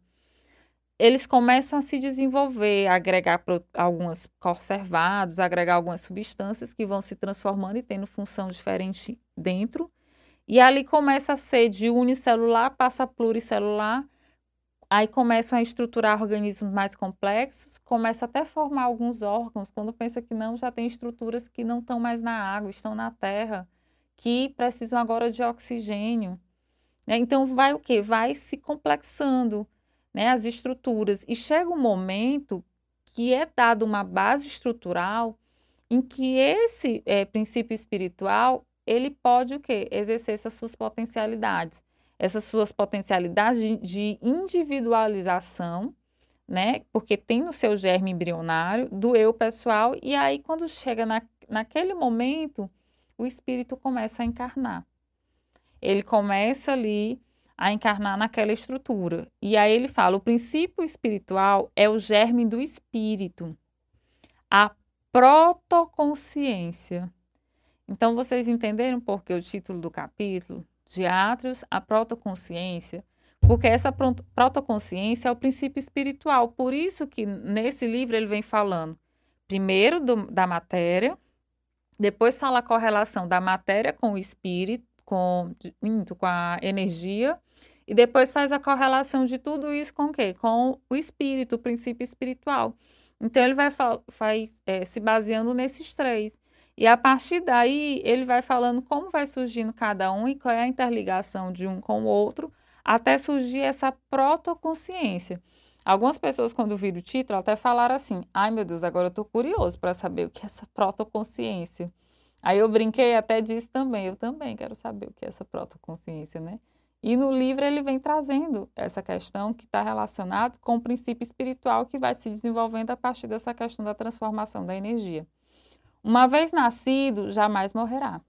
eles começam a se desenvolver, agregar alguns conservados, agregar algumas substâncias que vão se transformando e tendo função diferente dentro. E ali começa a ser de unicelular, passa a pluricelular, aí começam a estruturar organismos mais complexos, começa até a formar alguns órgãos, quando pensa que não, já tem estruturas que não estão mais na água, estão na terra, que precisam agora de oxigênio. Então vai o quê? Vai se complexando né, as estruturas. E chega um momento que é dado uma base estrutural em que esse é, princípio espiritual ele pode o quê? Exercer essas suas potencialidades. Essas suas potencialidades de, de individualização, né? Porque tem no seu germe embrionário do eu pessoal, e aí quando chega na, naquele momento, o espírito começa a encarnar. Ele começa ali a encarnar naquela estrutura. E aí ele fala: o princípio espiritual é o germe do espírito, a protoconsciência. Então vocês entenderam por que o título do capítulo? De a protoconsciência, porque essa protoconsciência é o princípio espiritual. Por isso que nesse livro ele vem falando primeiro do, da matéria, depois fala a correlação da matéria com o espírito, com, com a energia e depois faz a correlação de tudo isso com o quê? Com o espírito, o princípio espiritual. Então ele vai faz, é, se baseando nesses três. E a partir daí ele vai falando como vai surgindo cada um e qual é a interligação de um com o outro, até surgir essa protoconsciência. Algumas pessoas, quando viram o título, até falaram assim: ai meu Deus, agora eu estou curioso para saber o que é essa protoconsciência. Aí eu brinquei até disse também, eu também quero saber o que é essa protoconsciência, né? E no livro ele vem trazendo essa questão que está relacionado com o princípio espiritual que vai se desenvolvendo a partir dessa questão da transformação da energia. Uma vez nascido, jamais morrerá.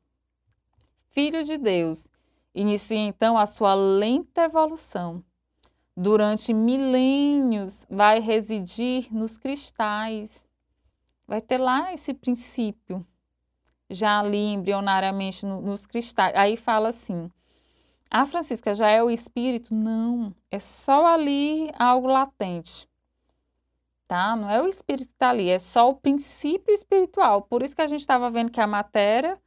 Filho de Deus, inicia então a sua lenta evolução. Durante milênios vai residir nos cristais. Vai ter lá esse princípio, já ali embrionariamente no, nos cristais. Aí fala assim: ah, Francisca, já é o espírito? Não, é só ali algo latente. Tá? Não é o espírito que está ali, é só o princípio espiritual. Por isso que a gente estava vendo que a matéria,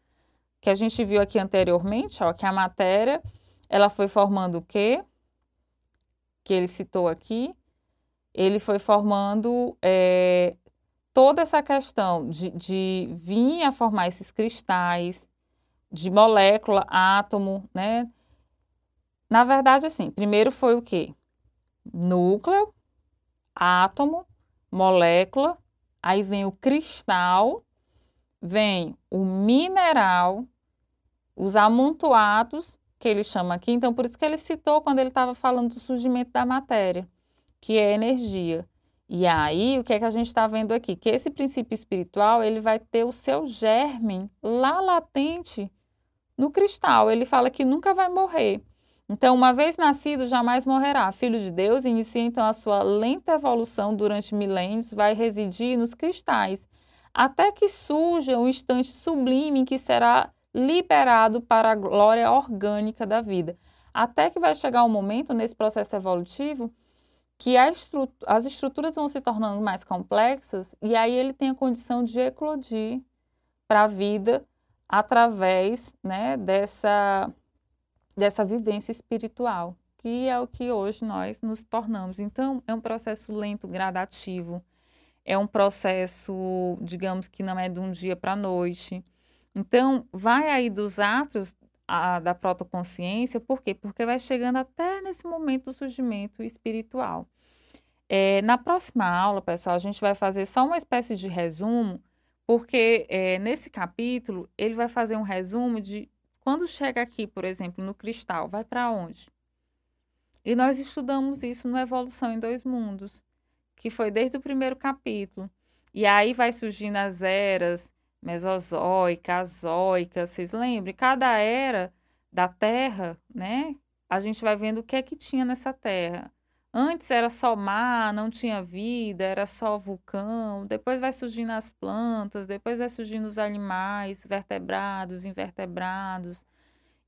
que a gente viu aqui anteriormente, ó, que a matéria, ela foi formando o quê? Que ele citou aqui. Ele foi formando é, toda essa questão de, de vir a formar esses cristais, de molécula, átomo, né? Na verdade, assim, primeiro foi o quê? Núcleo, átomo, molécula, aí vem o cristal, vem o mineral, os amontoados, que ele chama aqui. Então, por isso que ele citou quando ele estava falando do surgimento da matéria, que é energia. E aí, o que é que a gente está vendo aqui? Que esse princípio espiritual, ele vai ter o seu germe lá latente no cristal. Ele fala que nunca vai morrer. Então, uma vez nascido, jamais morrerá. Filho de Deus, inicia então a sua lenta evolução durante milênios, vai residir nos cristais, até que surja um instante sublime em que será liberado para a glória orgânica da vida. Até que vai chegar um momento nesse processo evolutivo que as estruturas vão se tornando mais complexas e aí ele tem a condição de eclodir para a vida através né, dessa dessa vivência espiritual, que é o que hoje nós nos tornamos. Então, é um processo lento, gradativo, é um processo, digamos que não é de um dia para a noite. Então, vai aí dos atos a, da protoconsciência, por quê? Porque vai chegando até nesse momento do surgimento espiritual. É, na próxima aula, pessoal, a gente vai fazer só uma espécie de resumo, porque é, nesse capítulo ele vai fazer um resumo de quando chega aqui, por exemplo, no cristal, vai para onde? E nós estudamos isso no Evolução em Dois Mundos, que foi desde o primeiro capítulo. E aí vai surgindo as eras mesozoica, azoica, vocês lembram? Cada era da Terra, né? A gente vai vendo o que é que tinha nessa Terra. Antes era só mar, não tinha vida, era só vulcão. Depois vai surgindo as plantas, depois vai surgindo os animais, vertebrados, invertebrados.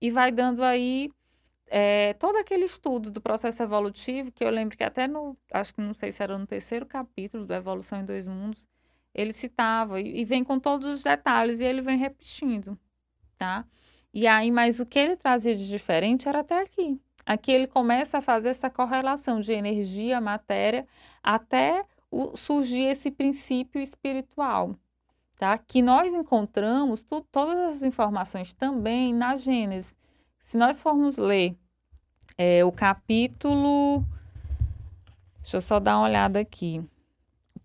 E vai dando aí é, todo aquele estudo do processo evolutivo, que eu lembro que até no, acho que não sei se era no terceiro capítulo do Evolução em Dois Mundos, ele citava e, vem com todos os detalhes e ele vem repetindo, tá? E aí, mas o que ele trazia de diferente era até aqui. Aqui ele começa a fazer essa correlação de energia, matéria, até o, surgir esse princípio espiritual, tá? Que nós encontramos tu, todas as informações também na Gênesis. Se nós formos ler é, o capítulo. Deixa eu só dar uma olhada aqui.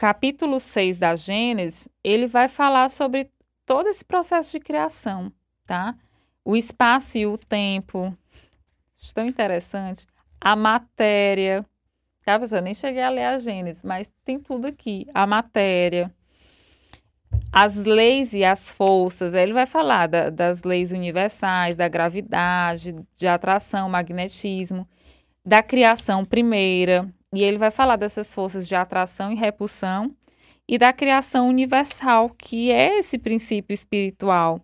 Capítulo 6 da Gênesis, ele vai falar sobre todo esse processo de criação, tá? O espaço e o tempo, tão interessante. A matéria. Tá, pessoal? Eu nem cheguei a ler a Gênesis, mas tem tudo aqui. A matéria, as leis e as forças. Ele vai falar da, das leis universais, da gravidade, de atração, magnetismo, da criação primeira. E ele vai falar dessas forças de atração e repulsão e da criação universal, que é esse princípio espiritual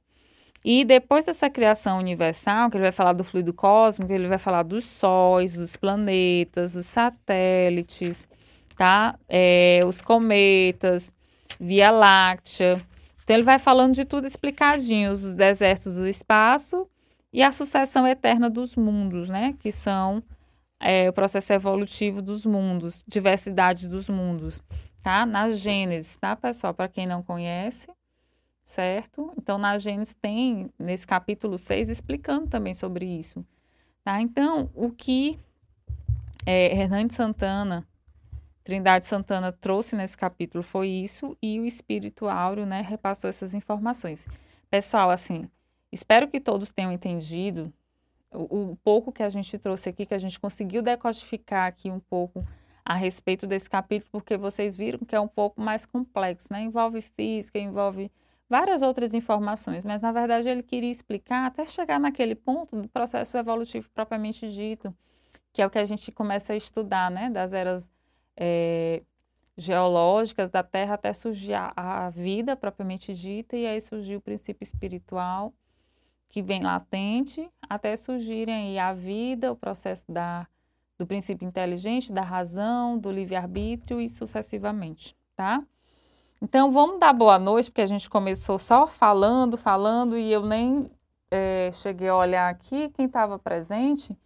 e depois dessa criação universal, que ele vai falar do fluido cósmico, ele vai falar dos sóis, dos planetas, dos satélites, tá? É, os cometas, Via Láctea. Então ele vai falando de tudo explicadinho, os desertos do espaço e a sucessão eterna dos mundos, né? Que são é, o processo evolutivo dos mundos, diversidade dos mundos, tá? Na Gênesis, tá, pessoal? Para quem não conhece, certo? Então, na Gênesis tem, nesse capítulo 6, explicando também sobre isso, tá? Então, o que é, Hernandes Santana, Trindade Santana trouxe nesse capítulo foi isso e o Espírito Áureo, né, repassou essas informações. Pessoal, assim, espero que todos tenham entendido o, o, pouco que a gente trouxe aqui, que a gente conseguiu decodificar aqui um pouco a respeito desse capítulo, porque vocês viram que é um pouco mais complexo, né? Envolve física, envolve várias outras informações, mas na verdade ele queria explicar até chegar naquele ponto do processo evolutivo propriamente dito, que é o que a gente começa a estudar, né? Das eras é, geológicas da Terra até surgir a, a vida propriamente dita, e aí surgiu o princípio espiritual que vem latente até surgirem a vida, o processo da, do princípio inteligente, da razão, do livre-arbítrio e sucessivamente, tá? Então, vamos dar boa noite, porque a gente começou só falando, falando, e eu nem é, cheguei a olhar aqui quem estava presente.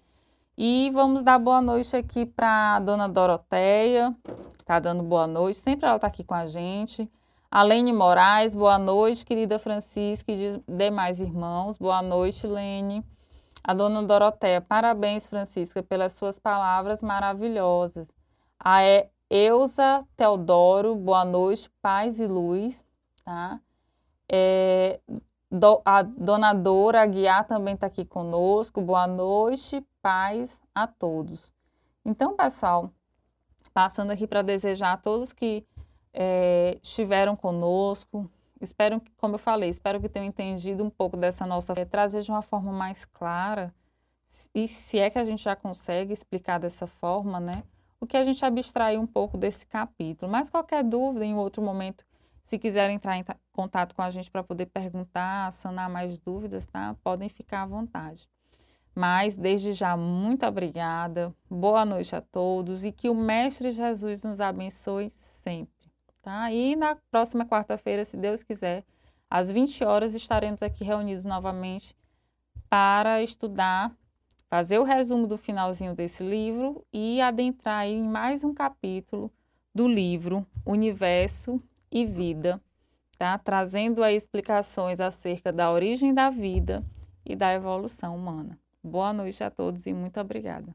E vamos dar boa noite aqui para a dona Doroteia, tá dando boa noite, sempre ela está aqui com a gente. A Lene Moraes, boa noite, querida Francisca e demais irmãos. Boa noite, Lene. A dona Doroteia, parabéns, Francisca, pelas suas palavras maravilhosas. A Eusa Teodoro, boa noite, paz e luz, tá? É, do, a dona Dora Aguiar também está aqui conosco. Boa noite, paz a todos. Então, pessoal, passando aqui para desejar a todos que é, estiveram conosco. Espero, como eu falei, espero que tenham entendido um pouco dessa nossa fé, trazer de uma forma mais clara, e se é que a gente já consegue explicar dessa forma, né? O que a gente abstraiu um pouco desse capítulo. Mas qualquer dúvida, em outro momento, se quiserem entrar em contato com a gente para poder perguntar, sanar mais dúvidas, tá? Podem ficar à vontade. Mas, desde já, muito obrigada. Boa noite a todos e que o Mestre Jesus nos abençoe sempre. Tá? E na próxima quarta-feira, se Deus quiser, às 20 horas, estaremos aqui reunidos novamente para estudar, fazer o resumo do finalzinho desse livro e adentrar em mais um capítulo do livro Universo e Vida, tá? trazendo aí explicações acerca da origem da vida e da evolução humana. Boa noite a todos e muito obrigada.